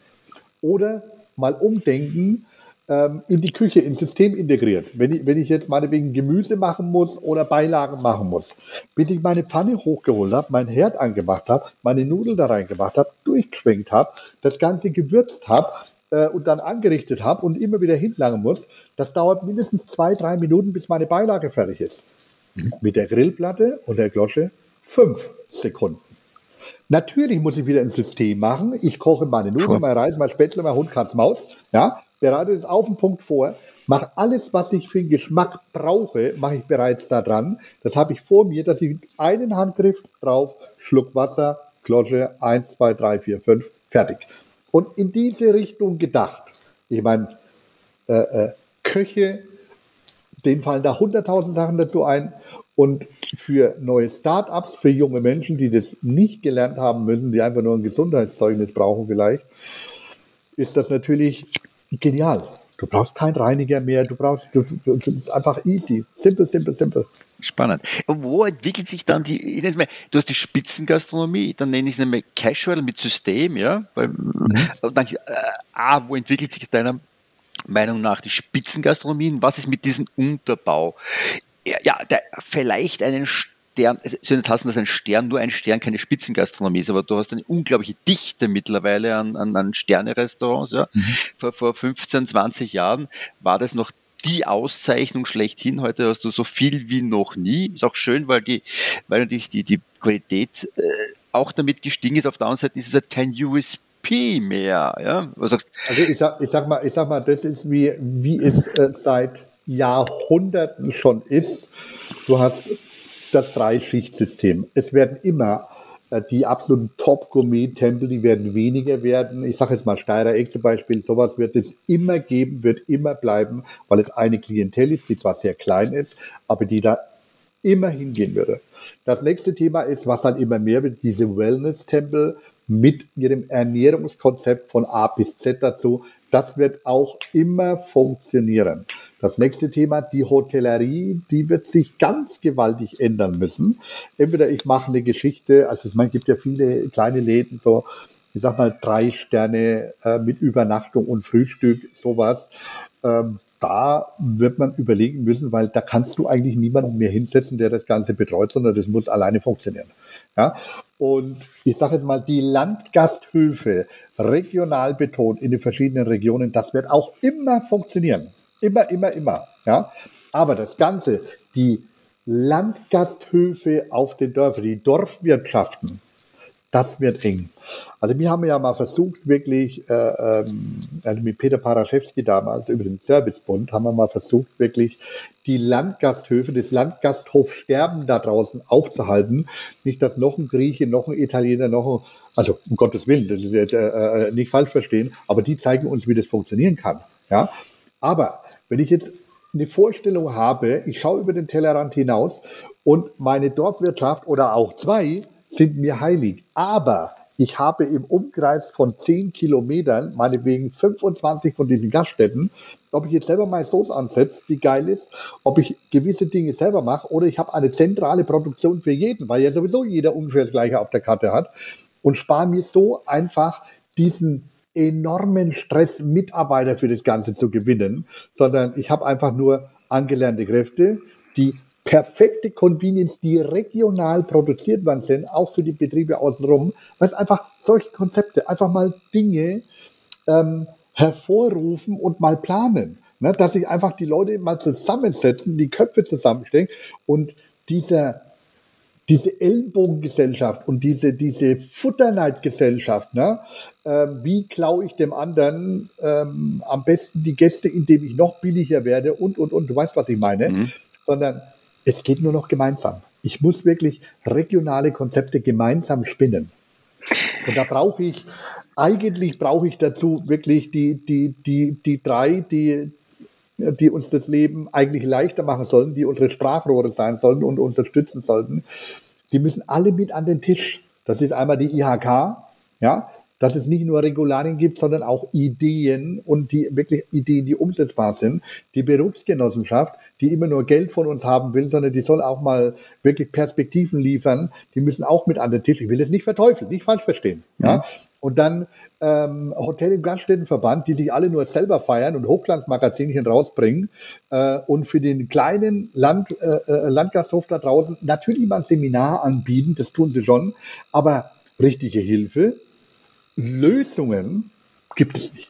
Oder mal umdenken, ähm, in die Küche, ins System integriert. Wenn ich, wenn ich jetzt meinetwegen Gemüse machen muss oder Beilagen machen muss, bis ich meine Pfanne hochgeholt habe, meinen Herd angemacht habe, meine Nudeln da reingemacht habe, durchgeschwenkt habe, das Ganze gewürzt habe, äh, und dann angerichtet habe und immer wieder hinlangen muss, das dauert mindestens zwei, drei Minuten, bis meine Beilage fertig ist. Mhm. Mit der Grillplatte und der Glosche fünf Sekunden. Natürlich muss ich wieder ein System machen. Ich koche meine Nudeln, mein Reis, mein Spätzle, mein Hund, Katz, Maus. Ja, bereite es auf den Punkt vor, mache alles, was ich für den Geschmack brauche, mache ich bereits da dran. Das habe ich vor mir, dass ich einen Handgriff drauf, Schluck Wasser, Glosche, 1, 2, 3, 4, 5, fertig. Und in diese Richtung gedacht. Ich meine, äh, äh, Köche, denen fallen da hunderttausend Sachen dazu ein. Und für neue Startups, für junge Menschen, die das nicht gelernt haben müssen, die einfach nur ein Gesundheitszeugnis brauchen vielleicht, ist das natürlich genial. Du brauchst keinen Reiniger mehr, du brauchst, du, du, das ist einfach easy. Simple, simple, simple. Spannend. Und wo entwickelt sich dann die, ich nenne es mal, du hast die Spitzengastronomie, dann nenne ich es nämlich Casual mit System, ja? Weil, mhm. dann, äh, ah, wo entwickelt sich deiner Meinung nach die Spitzengastronomie und was ist mit diesem Unterbau? Ja, der, vielleicht einen Stern, es soll nicht heißen, dass ein Stern nur ein Stern keine Spitzengastronomie ist, aber du hast eine unglaubliche Dichte mittlerweile an, an, an Sterne-Restaurants. Ja. Mhm. Vor, vor 15, 20 Jahren war das noch die Auszeichnung schlechthin. Heute hast du so viel wie noch nie. Ist auch schön, weil die, weil natürlich die, die Qualität äh, auch damit gestiegen ist. Auf der anderen Seite ist es halt kein USP mehr. Ja? Was sagst Also ich sag, ich sag mal, ich sag mal, das ist wie, wie es äh, seit Jahrhunderten schon ist. Du hast das Dreischichtsystem. Es werden immer äh, die absoluten Top-Gourmet-Tempel, die werden weniger werden. Ich sage jetzt mal Steirer Eck zum Beispiel, sowas wird es immer geben, wird immer bleiben, weil es eine Klientel ist, die zwar sehr klein ist, aber die da immer hingehen würde. Das nächste Thema ist, was dann immer mehr wird, diese Wellness-Tempel mit ihrem Ernährungskonzept von A bis Z dazu. Das wird auch immer funktionieren. Das nächste Thema, die Hotellerie, die wird sich ganz gewaltig ändern müssen. Entweder ich mache eine Geschichte, also es gibt ja viele kleine Läden, so, ich sag mal, drei Sterne äh, mit Übernachtung und Frühstück, sowas. Ähm, da wird man überlegen müssen, weil da kannst du eigentlich niemanden mehr hinsetzen, der das Ganze betreut, sondern das muss alleine funktionieren. Ja? Und ich sage jetzt mal, die Landgasthöfe, regional betont in den verschiedenen Regionen, das wird auch immer funktionieren. Immer, immer, immer. Ja? Aber das Ganze, die Landgasthöfe auf den Dörfern, die Dorfwirtschaften, das wird eng. Also wir haben ja mal versucht, wirklich, äh, ähm, also mit Peter Paraschewski damals über den Servicebund, haben wir mal versucht, wirklich die Landgasthöfe, das Landgasthofsterben da draußen aufzuhalten. Nicht, dass noch ein Grieche, noch ein Italiener, noch ein, also um Gottes Willen, das ist jetzt äh, äh nicht falsch verstehen, aber die zeigen uns, wie das funktionieren kann. Ja, aber wenn ich jetzt eine Vorstellung habe, ich schaue über den Tellerrand hinaus und meine Dorfwirtschaft oder auch zwei sind mir heilig, aber ich habe im Umkreis von 10 Kilometern, meinetwegen 25 von diesen Gaststätten, ob ich jetzt selber meine Soße ansetze, die geil ist, ob ich gewisse Dinge selber mache oder ich habe eine zentrale Produktion für jeden, weil ja sowieso jeder ungefähr das gleiche auf der Karte hat und spare mir so einfach diesen enormen Stress, Mitarbeiter für das Ganze zu gewinnen, sondern ich habe einfach nur angelernte Kräfte, die perfekte Convenience, die regional produziert worden sind, auch für die Betriebe außenrum, weil es einfach solche Konzepte, einfach mal Dinge ähm, hervorrufen und mal planen. Ne? Dass sich einfach die Leute mal zusammensetzen, die Köpfe zusammenstecken und dieser diese Ellenbogengesellschaft und diese, diese Futterneidgesellschaft, ne? Ähm, wie klaue ich dem anderen ähm, am besten die Gäste, indem ich noch billiger werde und, und, und, du weißt, was ich meine, mhm. sondern es geht nur noch gemeinsam. Ich muss wirklich regionale Konzepte gemeinsam spinnen. Und da brauche ich, eigentlich brauche ich dazu wirklich die, die, die, die drei, die, die uns das Leben eigentlich leichter machen sollen, die unsere Sprachrohre sein sollten und unterstützen sollten. Die müssen alle mit an den Tisch. Das ist einmal die IHK, ja, dass es nicht nur Regularien gibt, sondern auch Ideen und die wirklich Ideen, die umsetzbar sind. Die Berufsgenossenschaft, die immer nur Geld von uns haben will, sondern die soll auch mal wirklich Perspektiven liefern. Die müssen auch mit an den Tisch. Ich will das nicht verteufeln, nicht falsch verstehen. Ja. Mhm. Und dann ähm, Hotel- und Gaststättenverband, die sich alle nur selber feiern und Hochglanzmagazinchen rausbringen äh, und für den kleinen Land, äh, äh, Landgasthof da draußen natürlich mal ein Seminar anbieten, das tun sie schon, aber richtige Hilfe, Lösungen gibt es nicht.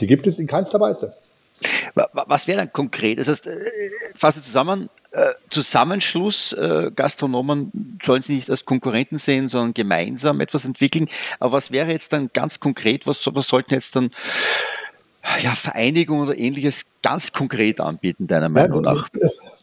Die gibt es in keinster Weise. Was wäre dann konkret? Das heißt, äh, fasse zusammen, äh, Zusammenschluss, äh, Gastronomen sollen sie nicht als Konkurrenten sehen, sondern gemeinsam etwas entwickeln. Aber was wäre jetzt dann ganz konkret, was, was sollten jetzt dann ja, Vereinigungen oder ähnliches ganz konkret anbieten, deiner Meinung nach?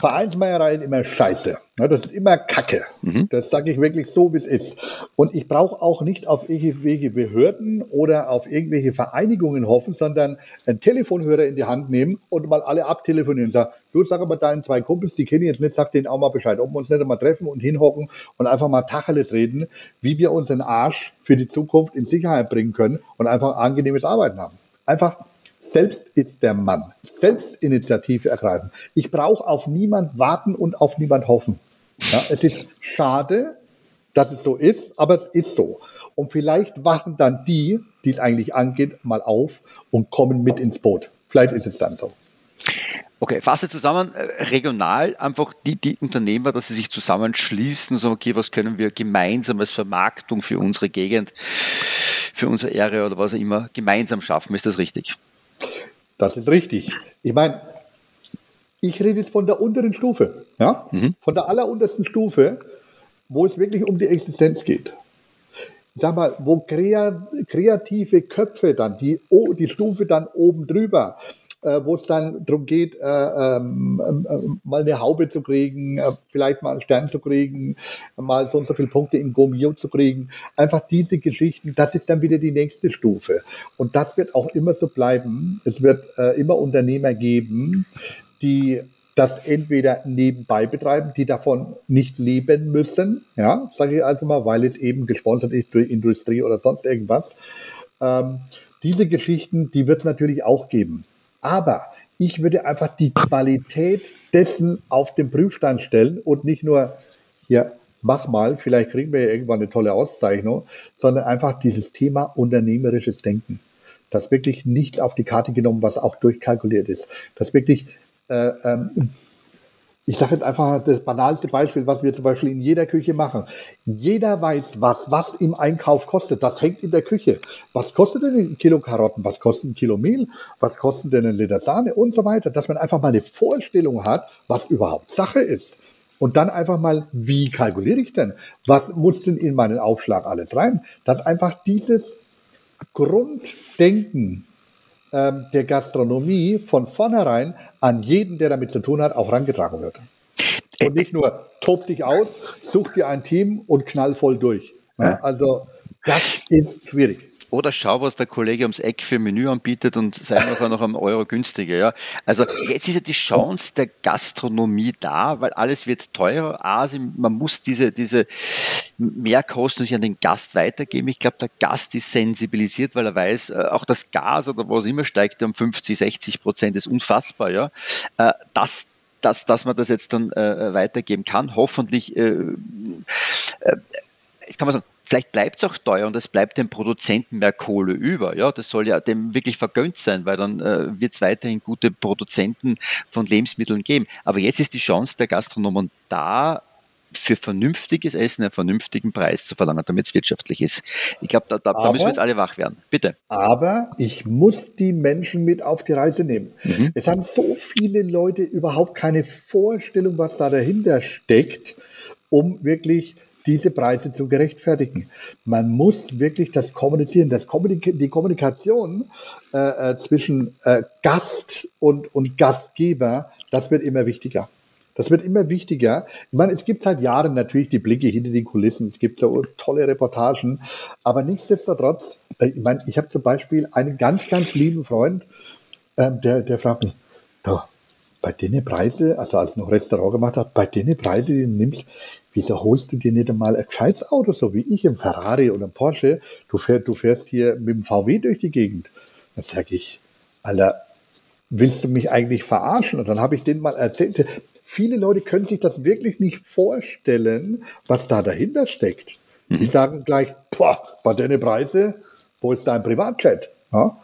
Vereinsmeierei ist immer scheiße. Das ist immer Kacke. Mhm. Das sage ich wirklich so, wie es ist. Und ich brauche auch nicht auf irgendwelche Behörden oder auf irgendwelche Vereinigungen hoffen, sondern einen Telefonhörer in die Hand nehmen und mal alle abtelefonieren und sagen, du sag aber deinen zwei Kumpels, die kennen jetzt nicht, sag denen auch mal Bescheid, ob wir uns nicht einmal treffen und hinhocken und einfach mal Tacheles reden, wie wir unseren Arsch für die Zukunft in Sicherheit bringen können und einfach angenehmes Arbeiten haben. Einfach selbst ist der Mann. Selbstinitiative ergreifen. Ich brauche auf niemand warten und auf niemand hoffen. Ja, es ist schade, dass es so ist, aber es ist so. Und vielleicht wachen dann die, die es eigentlich angeht, mal auf und kommen mit ins Boot. Vielleicht ist es dann so. Okay, fasse zusammen, äh, regional einfach die, die Unternehmer, dass sie sich zusammenschließen und sagen, okay, was können wir gemeinsam als Vermarktung für unsere Gegend, für unsere Ehre oder was auch immer gemeinsam schaffen. Ist das richtig? Das ist richtig. Ich meine, ich rede jetzt von der unteren Stufe, ja? Mhm. von der alleruntersten Stufe, wo es wirklich um die Existenz geht. Ich sag mal, wo kreative Köpfe dann, die, die Stufe dann oben drüber, äh, wo es dann darum geht, äh, ähm, äh, mal eine Haube zu kriegen, äh, vielleicht mal einen Stern zu kriegen, mal so und so viele Punkte im Gomio zu kriegen. Einfach diese Geschichten, das ist dann wieder die nächste Stufe. Und das wird auch immer so bleiben. Es wird äh, immer Unternehmer geben, die das entweder nebenbei betreiben, die davon nicht leben müssen, ja, sage ich also mal, weil es eben gesponsert ist durch Industrie oder sonst irgendwas. Ähm, diese Geschichten, die wird es natürlich auch geben. Aber ich würde einfach die Qualität dessen auf den Prüfstand stellen und nicht nur, ja, mach mal, vielleicht kriegen wir ja irgendwann eine tolle Auszeichnung, sondern einfach dieses Thema unternehmerisches Denken. Das wirklich nicht auf die Karte genommen, was auch durchkalkuliert ist. Das wirklich äh, ähm, ich sage jetzt einfach das banalste Beispiel, was wir zum Beispiel in jeder Küche machen. Jeder weiß, was, was im Einkauf kostet. Das hängt in der Küche. Was kostet denn ein Kilo Karotten? Was kostet ein Kilo Mehl? Was kostet denn ein Liter Sahne? Und so weiter. Dass man einfach mal eine Vorstellung hat, was überhaupt Sache ist. Und dann einfach mal, wie kalkuliere ich denn? Was muss denn in meinen Aufschlag alles rein? Dass einfach dieses Grunddenken ähm, der Gastronomie von vornherein an jeden, der damit zu tun hat, auch rangetragen wird. Und nicht nur tob dich aus, such dir ein Team und knall voll durch. Ja, also das ist schwierig. Oder schau, was der Kollege ums Eck für Menü anbietet und sei nachher noch am Euro günstiger. Ja? Also jetzt ist ja die Chance der Gastronomie da, weil alles wird teurer. Also man muss diese, diese Mehrkosten nicht an den Gast weitergeben. Ich glaube, der Gast ist sensibilisiert, weil er weiß, äh, auch das Gas oder was immer steigt um 50, 60 Prozent, ist unfassbar. Ja? Äh, das dass, dass man das jetzt dann äh, weitergeben kann. Hoffentlich, äh, äh, jetzt kann man sagen, Vielleicht bleibt es auch teuer und es bleibt dem Produzenten mehr Kohle über. Ja, das soll ja dem wirklich vergönnt sein, weil dann äh, wird es weiterhin gute Produzenten von Lebensmitteln geben. Aber jetzt ist die Chance der Gastronomen da, für vernünftiges Essen einen vernünftigen Preis zu verlangen, damit es wirtschaftlich ist. Ich glaube, da, da, da, müssen wir jetzt alle wach werden. Bitte. Aber ich muss die Menschen mit auf die Reise nehmen. Mhm. Es haben so viele Leute überhaupt keine Vorstellung, was da dahinter steckt, um wirklich diese Preise zu gerechtfertigen. Man muss wirklich das kommunizieren, das Kommunik die Kommunikation äh, äh, zwischen äh, Gast und, und Gastgeber, das wird immer wichtiger. Das wird immer wichtiger. Ich meine, es gibt seit Jahren natürlich die Blicke hinter die Kulissen. Es gibt so tolle Reportagen. Aber nichtsdestotrotz, äh, ich meine, ich habe zum Beispiel einen ganz, ganz lieben Freund, ähm, der, der fragt mich, bei denen Preise, also als ich noch Restaurant gemacht habe, bei denen Preise, die du nimmst, wieso holst du dir nicht einmal ein gescheites Auto, so wie ich, ein Ferrari oder ein Porsche? Du fährst, du fährst hier mit dem VW durch die Gegend. Dann sage ich, Alter, willst du mich eigentlich verarschen? Und dann habe ich denen mal erzählt, viele Leute können sich das wirklich nicht vorstellen, was da dahinter steckt. Mhm. Die sagen gleich, boah, bei deine Preise, wo ist dein Privatjet? Ja?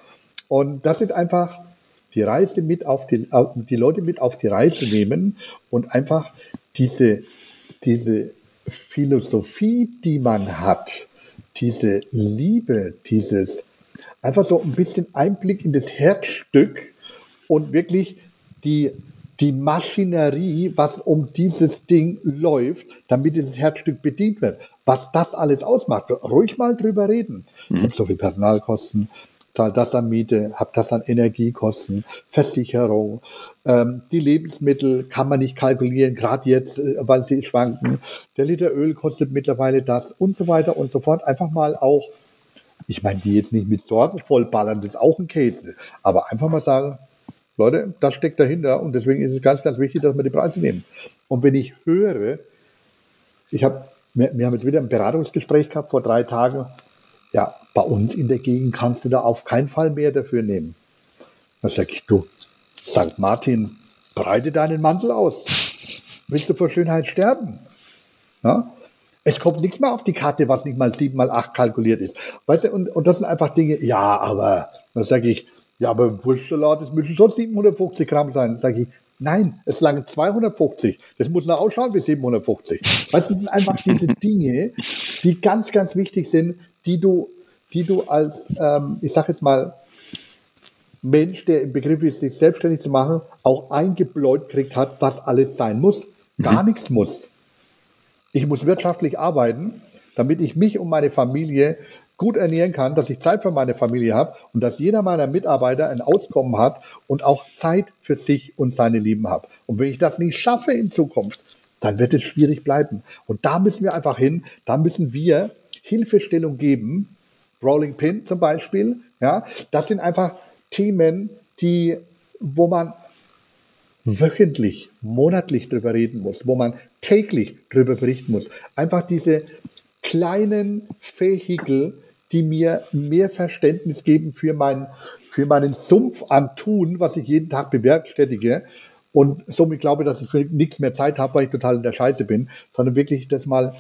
Und das ist einfach die Reise mit auf die, die Leute mit auf die Reise nehmen und einfach diese, diese Philosophie, die man hat, diese Liebe, dieses einfach so ein bisschen Einblick in das Herzstück und wirklich die, die Maschinerie, was um dieses Ding läuft, damit dieses Herzstück bedient wird. Was das alles ausmacht, ruhig mal drüber reden. Mhm. Ich habe so viel Personalkosten, zahle das an Miete, habe das an Energiekosten, Versicherung. Ähm, die Lebensmittel kann man nicht kalkulieren, gerade jetzt, äh, weil sie schwanken. Der Liter Öl kostet mittlerweile das und so weiter und so fort. Einfach mal auch, ich meine, die jetzt nicht mit Sorgen vollballern, das ist auch ein Käse, aber einfach mal sagen, Leute, das steckt dahinter und deswegen ist es ganz, ganz wichtig, dass wir die Preise nehmen. Und wenn ich höre, ich habe, wir, wir haben jetzt wieder ein Beratungsgespräch gehabt vor drei Tagen, ja, bei uns in der Gegend kannst du da auf keinen Fall mehr dafür nehmen. Da sage ich, du, St. Martin, breite deinen Mantel aus. Willst du vor Schönheit sterben? Ja? Es kommt nichts mehr auf die Karte, was nicht mal 7 mal 8 kalkuliert ist. Weißt du, und, und das sind einfach Dinge, ja, aber, da sage ich, ja, aber im Wurstsalat, das müssen schon 750 Gramm sein. Da sage ich, nein, es lange 250. Das muss noch ausschauen wie 750. Weißt du, das sind einfach diese Dinge, die ganz, ganz wichtig sind, die du, die du als, ähm, ich sag jetzt mal, Mensch, der im Begriff ist, sich selbstständig zu machen, auch eingebläut kriegt hat, was alles sein muss. Gar mhm. nichts muss. Ich muss wirtschaftlich arbeiten, damit ich mich und meine Familie gut ernähren kann, dass ich Zeit für meine Familie habe und dass jeder meiner Mitarbeiter ein Auskommen hat und auch Zeit für sich und seine Lieben hat. Und wenn ich das nicht schaffe in Zukunft, dann wird es schwierig bleiben. Und da müssen wir einfach hin, da müssen wir Hilfestellung geben, Rolling Pin zum Beispiel, ja, das sind einfach Themen, die, wo man wöchentlich, monatlich drüber reden muss, wo man täglich drüber berichten muss. Einfach diese kleinen Vehikel, die mir mehr Verständnis geben für, mein, für meinen Sumpf an Tun, was ich jeden Tag bewerkstellige. Und somit glaube, dass ich für nichts mehr Zeit habe, weil ich total in der Scheiße bin, sondern wirklich das mal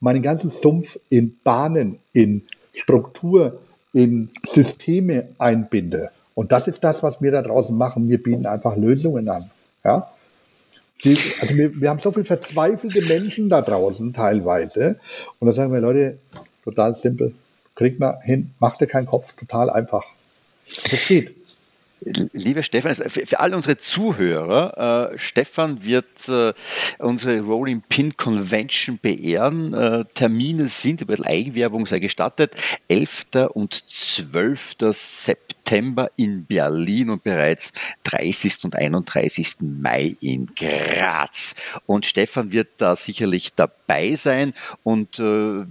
meinen ganzen Sumpf in Bahnen, in Struktur, in Systeme einbinde. Und das ist das, was wir da draußen machen. Wir bieten einfach Lösungen an. Ja? Die, also wir, wir haben so viele verzweifelte Menschen da draußen teilweise. Und da sagen wir, Leute, total simpel. Kriegt man hin, macht dir keinen Kopf, total einfach. Das geht. Lieber Stefan, für, all unsere Zuhörer, äh, Stefan wird äh, unsere Rolling Pin Convention beehren. Äh, Termine sind, über Eigenwerbung sei gestattet, 11. und 12. September. September in Berlin und bereits 30. und 31. Mai in Graz. Und Stefan wird da sicherlich dabei sein und äh,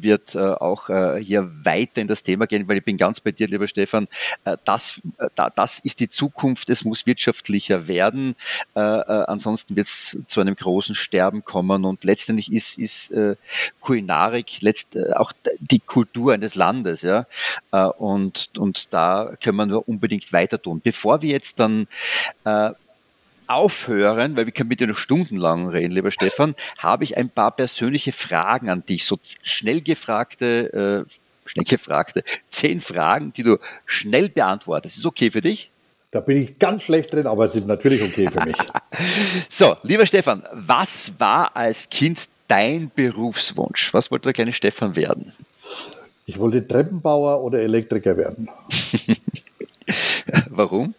wird äh, auch äh, hier weiter in das Thema gehen, weil ich bin ganz bei dir, lieber Stefan. Äh, das, äh, das ist die Zukunft. Es muss wirtschaftlicher werden. Äh, ansonsten wird es zu einem großen Sterben kommen. Und letztendlich ist, ist Kulinarik letzt, auch die Kultur eines Landes. Ja? und, und da können wir unbedingt weiter tun. Bevor wir jetzt dann äh, aufhören, weil wir können mit dir noch stundenlang reden, lieber Stefan, habe ich ein paar persönliche Fragen an dich, so schnell gefragte, äh, schnell gefragte, zehn Fragen, die du schnell beantwortest. Ist okay für dich? Da bin ich ganz schlecht drin, aber es ist natürlich okay für mich. so, lieber Stefan, was war als Kind dein Berufswunsch? Was wollte der kleine Stefan werden? Ich wollte Treppenbauer oder Elektriker werden. Warum?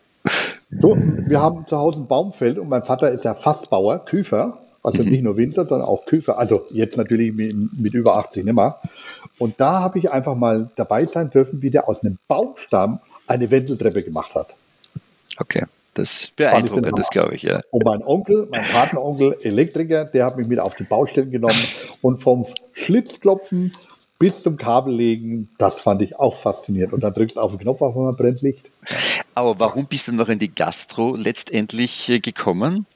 So, wir haben zu Hause ein Baumfeld und mein Vater ist ja Fassbauer, Küfer. Also mhm. nicht nur Winzer, sondern auch Küfer. Also jetzt natürlich mit, mit über 80 nimmer. Und da habe ich einfach mal dabei sein dürfen, wie der aus einem Baumstamm eine Wendeltreppe gemacht hat. Okay. Das beeindruckend, das glaube ich, ja. Und mein Onkel, mein Patenonkel, Elektriker, der hat mich mit auf die Baustellen genommen und vom Schlitzklopfen bis zum Kabellegen, das fand ich auch faszinierend. Und dann drückst du auf den Knopf auf einmal brennt Licht. Aber warum bist du noch in die Gastro letztendlich äh, gekommen?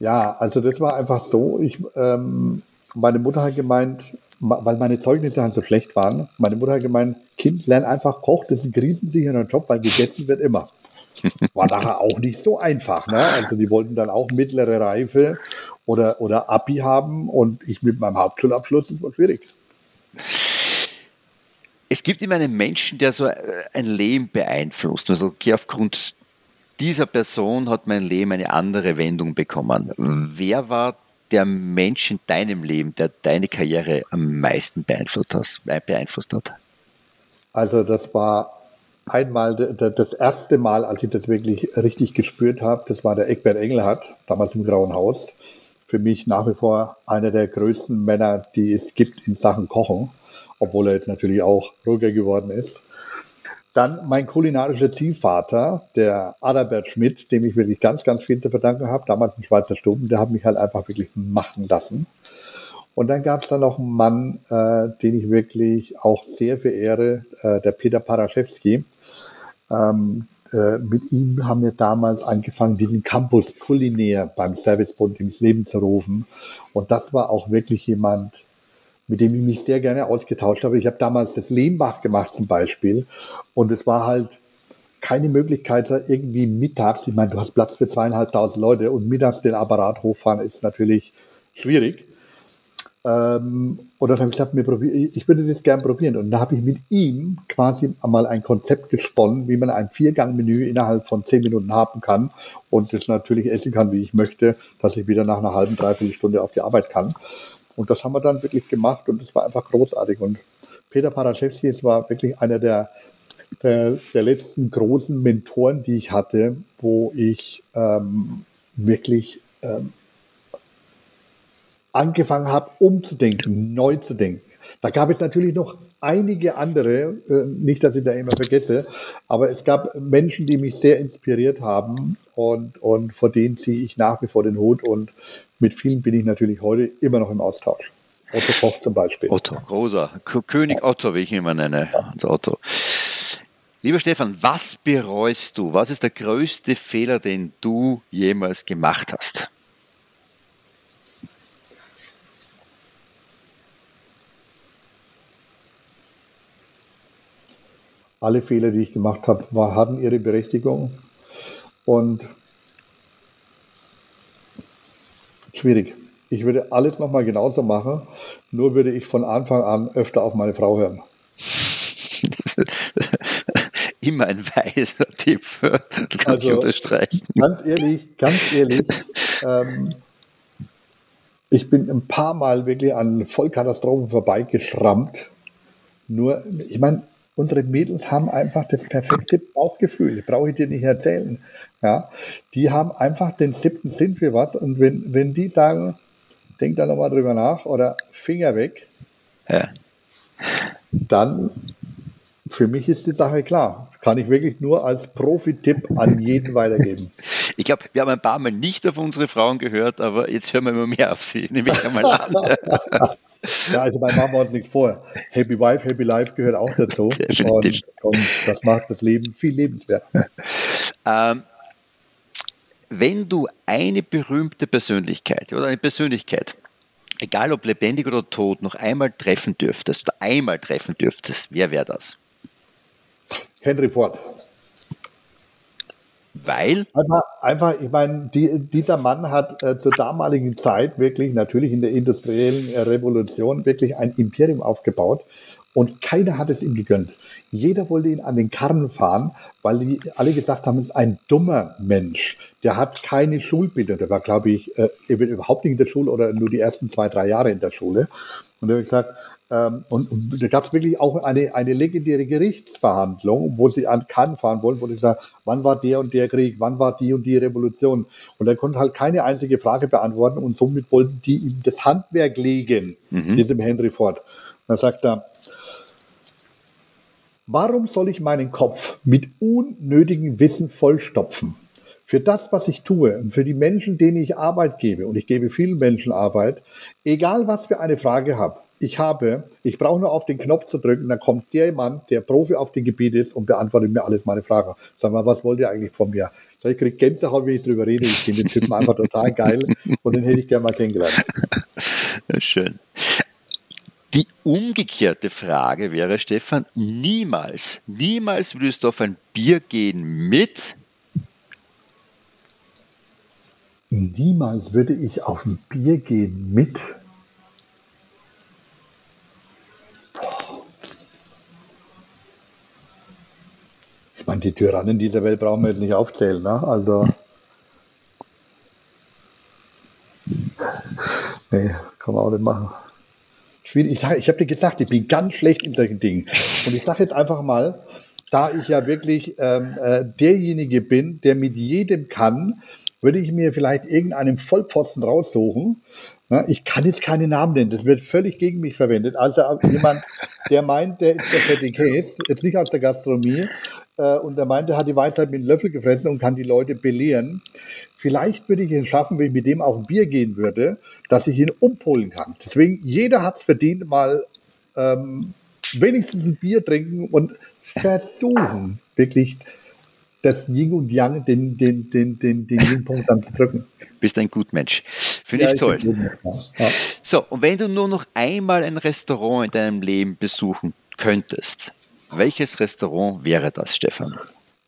Ja, also das war einfach so. Ich, ähm, meine Mutter hat gemeint, weil meine Zeugnisse halt so schlecht waren, meine Mutter hat gemeint, Kind, lern einfach Koch, das ist ein krisensicherer Job, weil gegessen wird immer. War nachher auch nicht so einfach. Ne? Also die wollten dann auch mittlere Reife oder, oder Abi haben und ich mit meinem Hauptschulabschluss, das war schwierig. Es gibt immer einen Menschen, der so äh, ein Leben beeinflusst. Also okay, aufgrund dieser Person hat mein Leben eine andere Wendung bekommen. Wer war der Mensch in deinem Leben, der deine Karriere am meisten beeinflusst, hat? Also das war einmal das erste Mal, als ich das wirklich richtig gespürt habe, das war der Eckbert Engelhardt, damals im Grauen Haus. Für mich nach wie vor einer der größten Männer, die es gibt in Sachen Kochen, obwohl er jetzt natürlich auch ruhiger geworden ist. Dann mein kulinarischer Ziehvater, der Adalbert Schmidt, dem ich wirklich ganz, ganz viel zu verdanken habe, damals in Schweizer Stuben, der hat mich halt einfach wirklich machen lassen. Und dann gab es da noch einen Mann, äh, den ich wirklich auch sehr verehre, äh, der Peter Paraschewski. Ähm, äh, mit ihm haben wir damals angefangen, diesen Campus kulinär beim Servicebund ins Leben zu rufen. Und das war auch wirklich jemand, mit dem ich mich sehr gerne ausgetauscht habe. Ich habe damals das Lehmbach gemacht zum Beispiel. Und es war halt keine Möglichkeit, irgendwie mittags, ich meine, du hast Platz für zweieinhalbtausend Leute und mittags den Apparat hochfahren ist natürlich schwierig. Ähm, und dann habe ich gesagt, ich würde das gern probieren. Und da habe ich mit ihm quasi einmal ein Konzept gesponnen, wie man ein Viergang-Menü innerhalb von zehn Minuten haben kann und das natürlich essen kann, wie ich möchte, dass ich wieder nach einer halben, dreiviertel Stunde auf die Arbeit kann. Und das haben wir dann wirklich gemacht und das war einfach großartig. Und Peter Paraschewski, war wirklich einer der, der, der, letzten großen Mentoren, die ich hatte, wo ich ähm, wirklich ähm, angefangen habe, umzudenken, neu zu denken. Da gab es natürlich noch einige andere, äh, nicht, dass ich da immer vergesse, aber es gab Menschen, die mich sehr inspiriert haben und, und vor denen ziehe ich nach wie vor den Hut und mit vielen bin ich natürlich heute immer noch im Austausch. Otto Koch zum Beispiel. Otto, großer. König Otto, wie ich ihn immer nenne. Ja. Otto. Lieber Stefan, was bereust du? Was ist der größte Fehler, den du jemals gemacht hast? alle Fehler, die ich gemacht habe, war, hatten ihre Berechtigung. Und schwierig. Ich würde alles nochmal genauso machen, nur würde ich von Anfang an öfter auf meine Frau hören. Immer ein weiser Tipp, das kann also, ich unterstreichen. Ganz ehrlich, ganz ehrlich, ähm, ich bin ein paar Mal wirklich an Vollkatastrophen vorbeigeschrammt. Nur, ich meine, unsere Mädels haben einfach das perfekte Bauchgefühl. Brauche ich dir nicht erzählen. Ja, die haben einfach den siebten Sinn für was. Und wenn, wenn die sagen, denk da nochmal drüber nach oder Finger weg, ja. dann für mich ist die Sache klar. Kann ich wirklich nur als Profi-Tipp an jeden weitergeben. Ich glaube, wir haben ein paar Mal nicht auf unsere Frauen gehört, aber jetzt hören wir immer mehr auf sie. Nehme ich einmal an. ja, also bei machen wir uns nichts vor. Happy Wife, Happy Life gehört auch dazu. Und, und, das macht das Leben viel lebenswerter. Ähm, wenn du eine berühmte Persönlichkeit oder eine Persönlichkeit, egal ob lebendig oder tot, noch einmal treffen dürftest, einmal treffen dürftest, wer wäre das? Henry Ford. Weil? Einfach, einfach ich meine, die, dieser Mann hat äh, zur damaligen Zeit wirklich, natürlich in der industriellen äh, Revolution, wirklich ein Imperium aufgebaut und keiner hat es ihm gegönnt. Jeder wollte ihn an den Karren fahren, weil die alle gesagt haben, es ist ein dummer Mensch. Der hat keine Schulbildung. Der war, glaube ich, äh, überhaupt nicht in der Schule oder nur die ersten zwei, drei Jahre in der Schule. Und er hat gesagt, Ähm, und, und, da gab es wirklich auch eine, eine legendäre Gerichtsverhandlung, wo sie an Cannes fahren wollten, wo sie sagen, wann war der und der Krieg, wann war die und die Revolution. Und er konnte halt keine einzige Frage beantworten und somit wollten die ihm das Handwerk legen, mhm. diesem Henry Ford. Und dann sagt er, warum soll ich meinen Kopf mit unnötigem Wissen vollstopfen? Für das, was ich tue und für die Menschen, denen ich Arbeit gebe, und ich gebe vielen Menschen Arbeit, egal was für eine Frage habe, ich habe, ich brauche nur auf den Knopf zu drücken, dann kommt der Mann, der Profi auf dem Gebiet ist und beantwortet mir alles meine Fragen. Sag mal, was wollt ihr eigentlich von mir? Ich kriege Gänsehaut, wenn ich drüber rede. Ich finde den Typen einfach total geil und den hätte ich gerne mal kennengelernt. Schön. Umgekehrte Frage wäre, Stefan, niemals, niemals würdest du auf ein Bier gehen mit Niemals würde ich auf ein Bier gehen mit Ich meine, die Tyrannen dieser Welt brauchen wir jetzt nicht aufzählen. Ne? Also, nee, kann man auch nicht machen. Ich, ich habe dir gesagt, ich bin ganz schlecht in solchen Dingen. Und ich sage jetzt einfach mal, da ich ja wirklich ähm, äh, derjenige bin, der mit jedem kann, würde ich mir vielleicht irgendeinen Vollpfosten raussuchen. Ja, ich kann jetzt keine Namen nennen, das wird völlig gegen mich verwendet. Also jemand, der meint, der ist der Fette Case, jetzt nicht aus der Gastronomie, äh, und der meint, der hat die Weisheit mit einem Löffel gefressen und kann die Leute belehren. Vielleicht würde ich es schaffen, wenn ich mit dem auf ein Bier gehen würde, dass ich ihn umpolen kann. Deswegen, jeder hat es verdient, mal ähm, wenigstens ein Bier trinken und versuchen, wirklich das Yin und Yang, den, den, den, den, den Yin-Punkt dann zu drücken. Bist ein Gutmensch. Finde ja, ich toll. Ja. So, und wenn du nur noch einmal ein Restaurant in deinem Leben besuchen könntest, welches Restaurant wäre das, Stefan?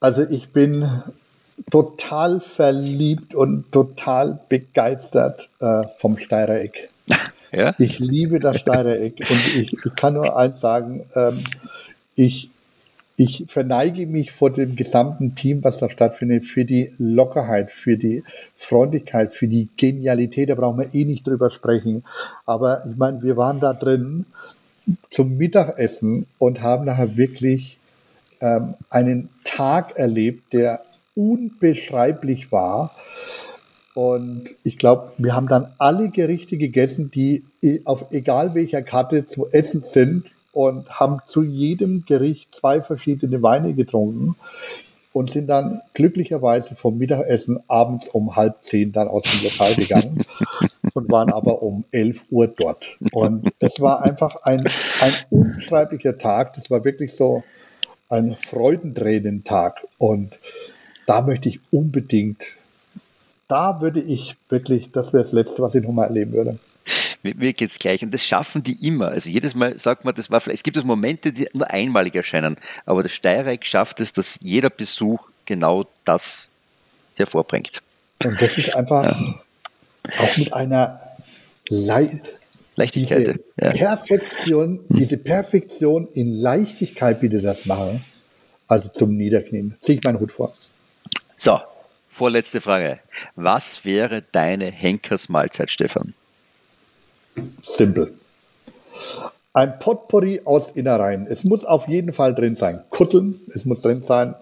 Also ich bin total verliebt und total begeistert äh, vom Steirereck. ja? Ich liebe das Steirereck und ich, ich, kann nur eins sagen, ähm, ich, ich verneige mich vor dem gesamten Team, was da stattfindet, für die Lockerheit, für die Freundlichkeit, für die Genialität. Da brauchen wir eh nicht drüber sprechen. Aber ich meine, wir waren da drin zum Mittagessen und haben nachher wirklich ähm, einen Tag erlebt, der unbeschreiblich war. Und ich glaube, wir haben dann alle Gerichte gegessen, die auf egal welcher Karte zu essen sind und haben zu jedem Gericht zwei verschiedene Weine getrunken und sind dann glücklicherweise vom Mittagessen abends um halb zehn dann aus dem Lokal gegangen und waren aber um elf Uhr dort. Und es war einfach ein, ein unbeschreiblicher Tag. Das war wirklich so ein Freudentränentag. Und da möchte ich unbedingt, da würde ich wirklich, das wäre das Letzte, was ich nochmal erleben würde. Mir, mir geht es gleich. Und das schaffen die immer. Also jedes Mal sagt man, das war vielleicht, es gibt es Momente, die nur einmalig erscheinen. Aber der Steierreich schafft es, dass jeder Besuch genau das hervorbringt. Und das ist einfach ja. auch mit einer Le Leichtigkeit. Diese ja. Perfektion, hm. diese Perfektion in Leichtigkeit, wie die das machen. Also zum Niederknien. Ziehe ich meinen Hut vor. So, vorletzte Frage. Was wäre deine Henkersmahlzeit, Stefan? Simpel. Ein Potpourri aus Innereien. Es muss auf jeden Fall drin sein. Kutteln, es muss drin sein.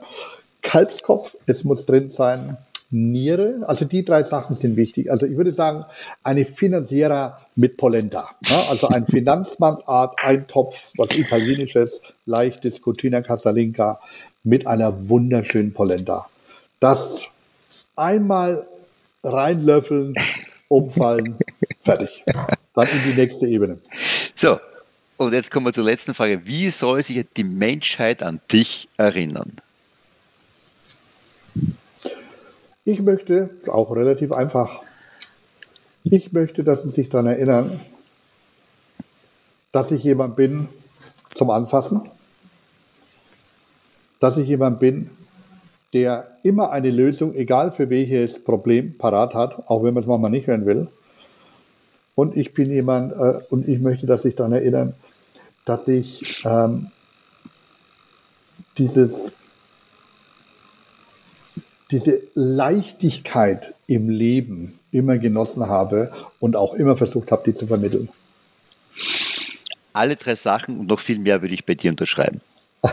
Kalbskopf, es muss drin sein. Niere, also die drei Sachen sind wichtig. Also ich würde sagen, eine Finanziera mit Polenta. Ja, also ein Finanzmannsart, ein Topf, was italienisches, leichtes Cucina Casalinga mit einer wunderschönen Polenta. Das einmal reinlöffeln, umfallen, fertig. Dann in die nächste Ebene. So, und jetzt kommen wir zur letzten Frage. Wie soll sich die Menschheit an dich erinnern? Ich möchte, auch relativ einfach, ich möchte, dass Sie sich daran erinnern, dass ich jemand bin zum Anfassen, dass ich jemand bin, der immer eine Lösung, egal für welches Problem, parat hat, auch wenn man es manchmal nicht hören will. Und ich bin jemand, äh, und ich möchte, dass sich daran erinnern, dass ich ähm, dieses, diese Leichtigkeit im Leben immer genossen habe und auch immer versucht habe, die zu vermitteln. Alle drei Sachen und noch viel mehr würde ich bei dir unterschreiben.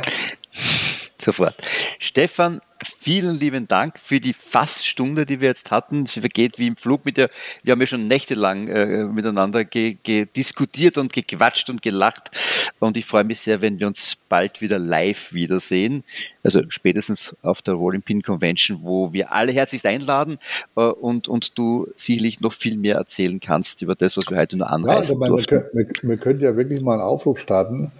Sofort. Stefan, vielen lieben Dank für die fast Stunde, die wir jetzt hatten. Sie vergeht wie im Flug mit dir. Wir haben ja schon nächtelang äh, miteinander diskutiert und gequatscht und gelacht. Und ich freue mich sehr, wenn wir uns bald wieder live wiedersehen. Also spätestens auf der Rolling Pin Convention, wo wir alle herzlich einladen äh, und, und du sicherlich noch viel mehr erzählen kannst über das, was wir heute nur anreißen ja, also wir, wir, wir können ja wirklich mal einen Aufruf starten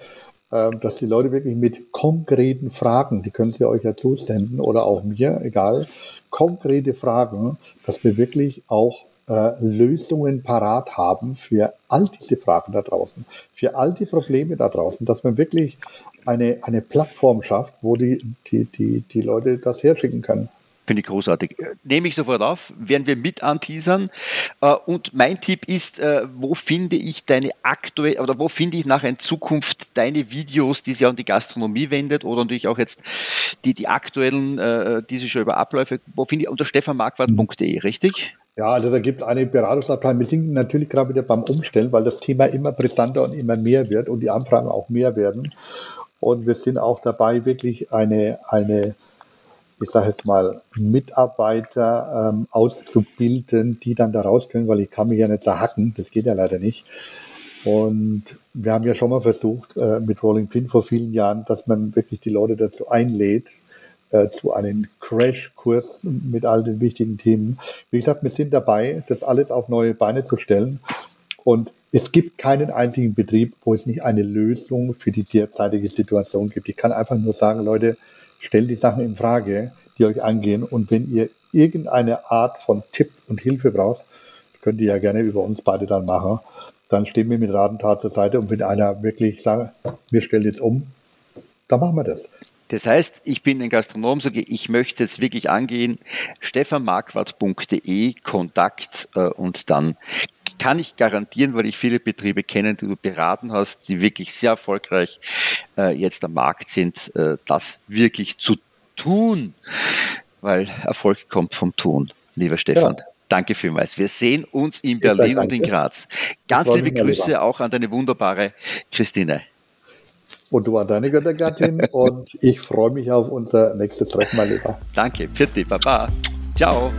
dass die Leute wirklich mit konkreten Fragen, die können sie euch ja zusenden oder auch mir, egal, konkrete Fragen, dass wir wirklich auch äh, Lösungen parat haben für all diese Fragen da draußen, für all die Probleme da draußen, dass man wirklich eine, eine Plattform schafft, wo die, die, die, die Leute das herschicken können. Finde ich großartig. Äh, nehme ich sofort auf, werden wir mit anteasern. Äh, und mein Tipp ist, äh, wo finde ich deine aktuelle, oder wo finde ich nachher in Zukunft deine Videos, die sich an die Gastronomie wendet oder natürlich auch jetzt die, die aktuellen, die sich schon über Abläufe, wo finde ich unter stefanmarquardt.de, richtig? Ja, also da gibt es eine Beratungsabteilung. Wir sind natürlich gerade wieder beim Umstellen, weil das Thema immer brisanter und immer mehr wird und die Anfragen auch mehr werden. Und wir sind auch dabei, wirklich eine, eine ich sage jetzt mal, Mitarbeiter ähm, auszubilden, die dann da raus können, weil ich kann mich ja nicht zerhacken, das geht ja leider nicht. Und wir haben ja schon mal versucht äh, mit Rolling Pin vor vielen Jahren, dass man wirklich die Leute dazu einlädt, äh, zu einem Crash-Kurs mit all den wichtigen Themen. Wie gesagt, wir sind dabei, das alles auf neue Beine zu stellen. Und es gibt keinen einzigen Betrieb, wo es nicht eine Lösung für die derzeitige Situation gibt. Ich kann einfach nur sagen, Leute, stellt die Sachen in Frage, die euch angehen. Und wenn ihr irgendeine Art von Tipp und Hilfe braucht, könnt ihr ja gerne über uns beide dann machen. Dann stehen wir mit Rat und Tat zur Seite und wenn einer wirklich sagt, wir stellen jetzt um, dann machen wir das. Das heißt, ich bin ein Gastronom, sage ich möchte jetzt wirklich angehen, stefanmarquardt.de, Kontakt äh, und dann kann ich garantieren, weil ich viele Betriebe kenne, die du beraten hast, die wirklich sehr erfolgreich äh, jetzt am Markt sind, äh, das wirklich zu tun, weil Erfolg kommt vom Tun, lieber Stefan. Ja. Danke vielmals. Wir sehen uns in Berlin und in Graz. Ganz liebe Grüße auch an deine wunderbare Christine. Und du an deine Göttergattin und ich freue mich auf unser nächstes Treffen, mein Lieber. Danke, Pfiat, Baba. Ciao.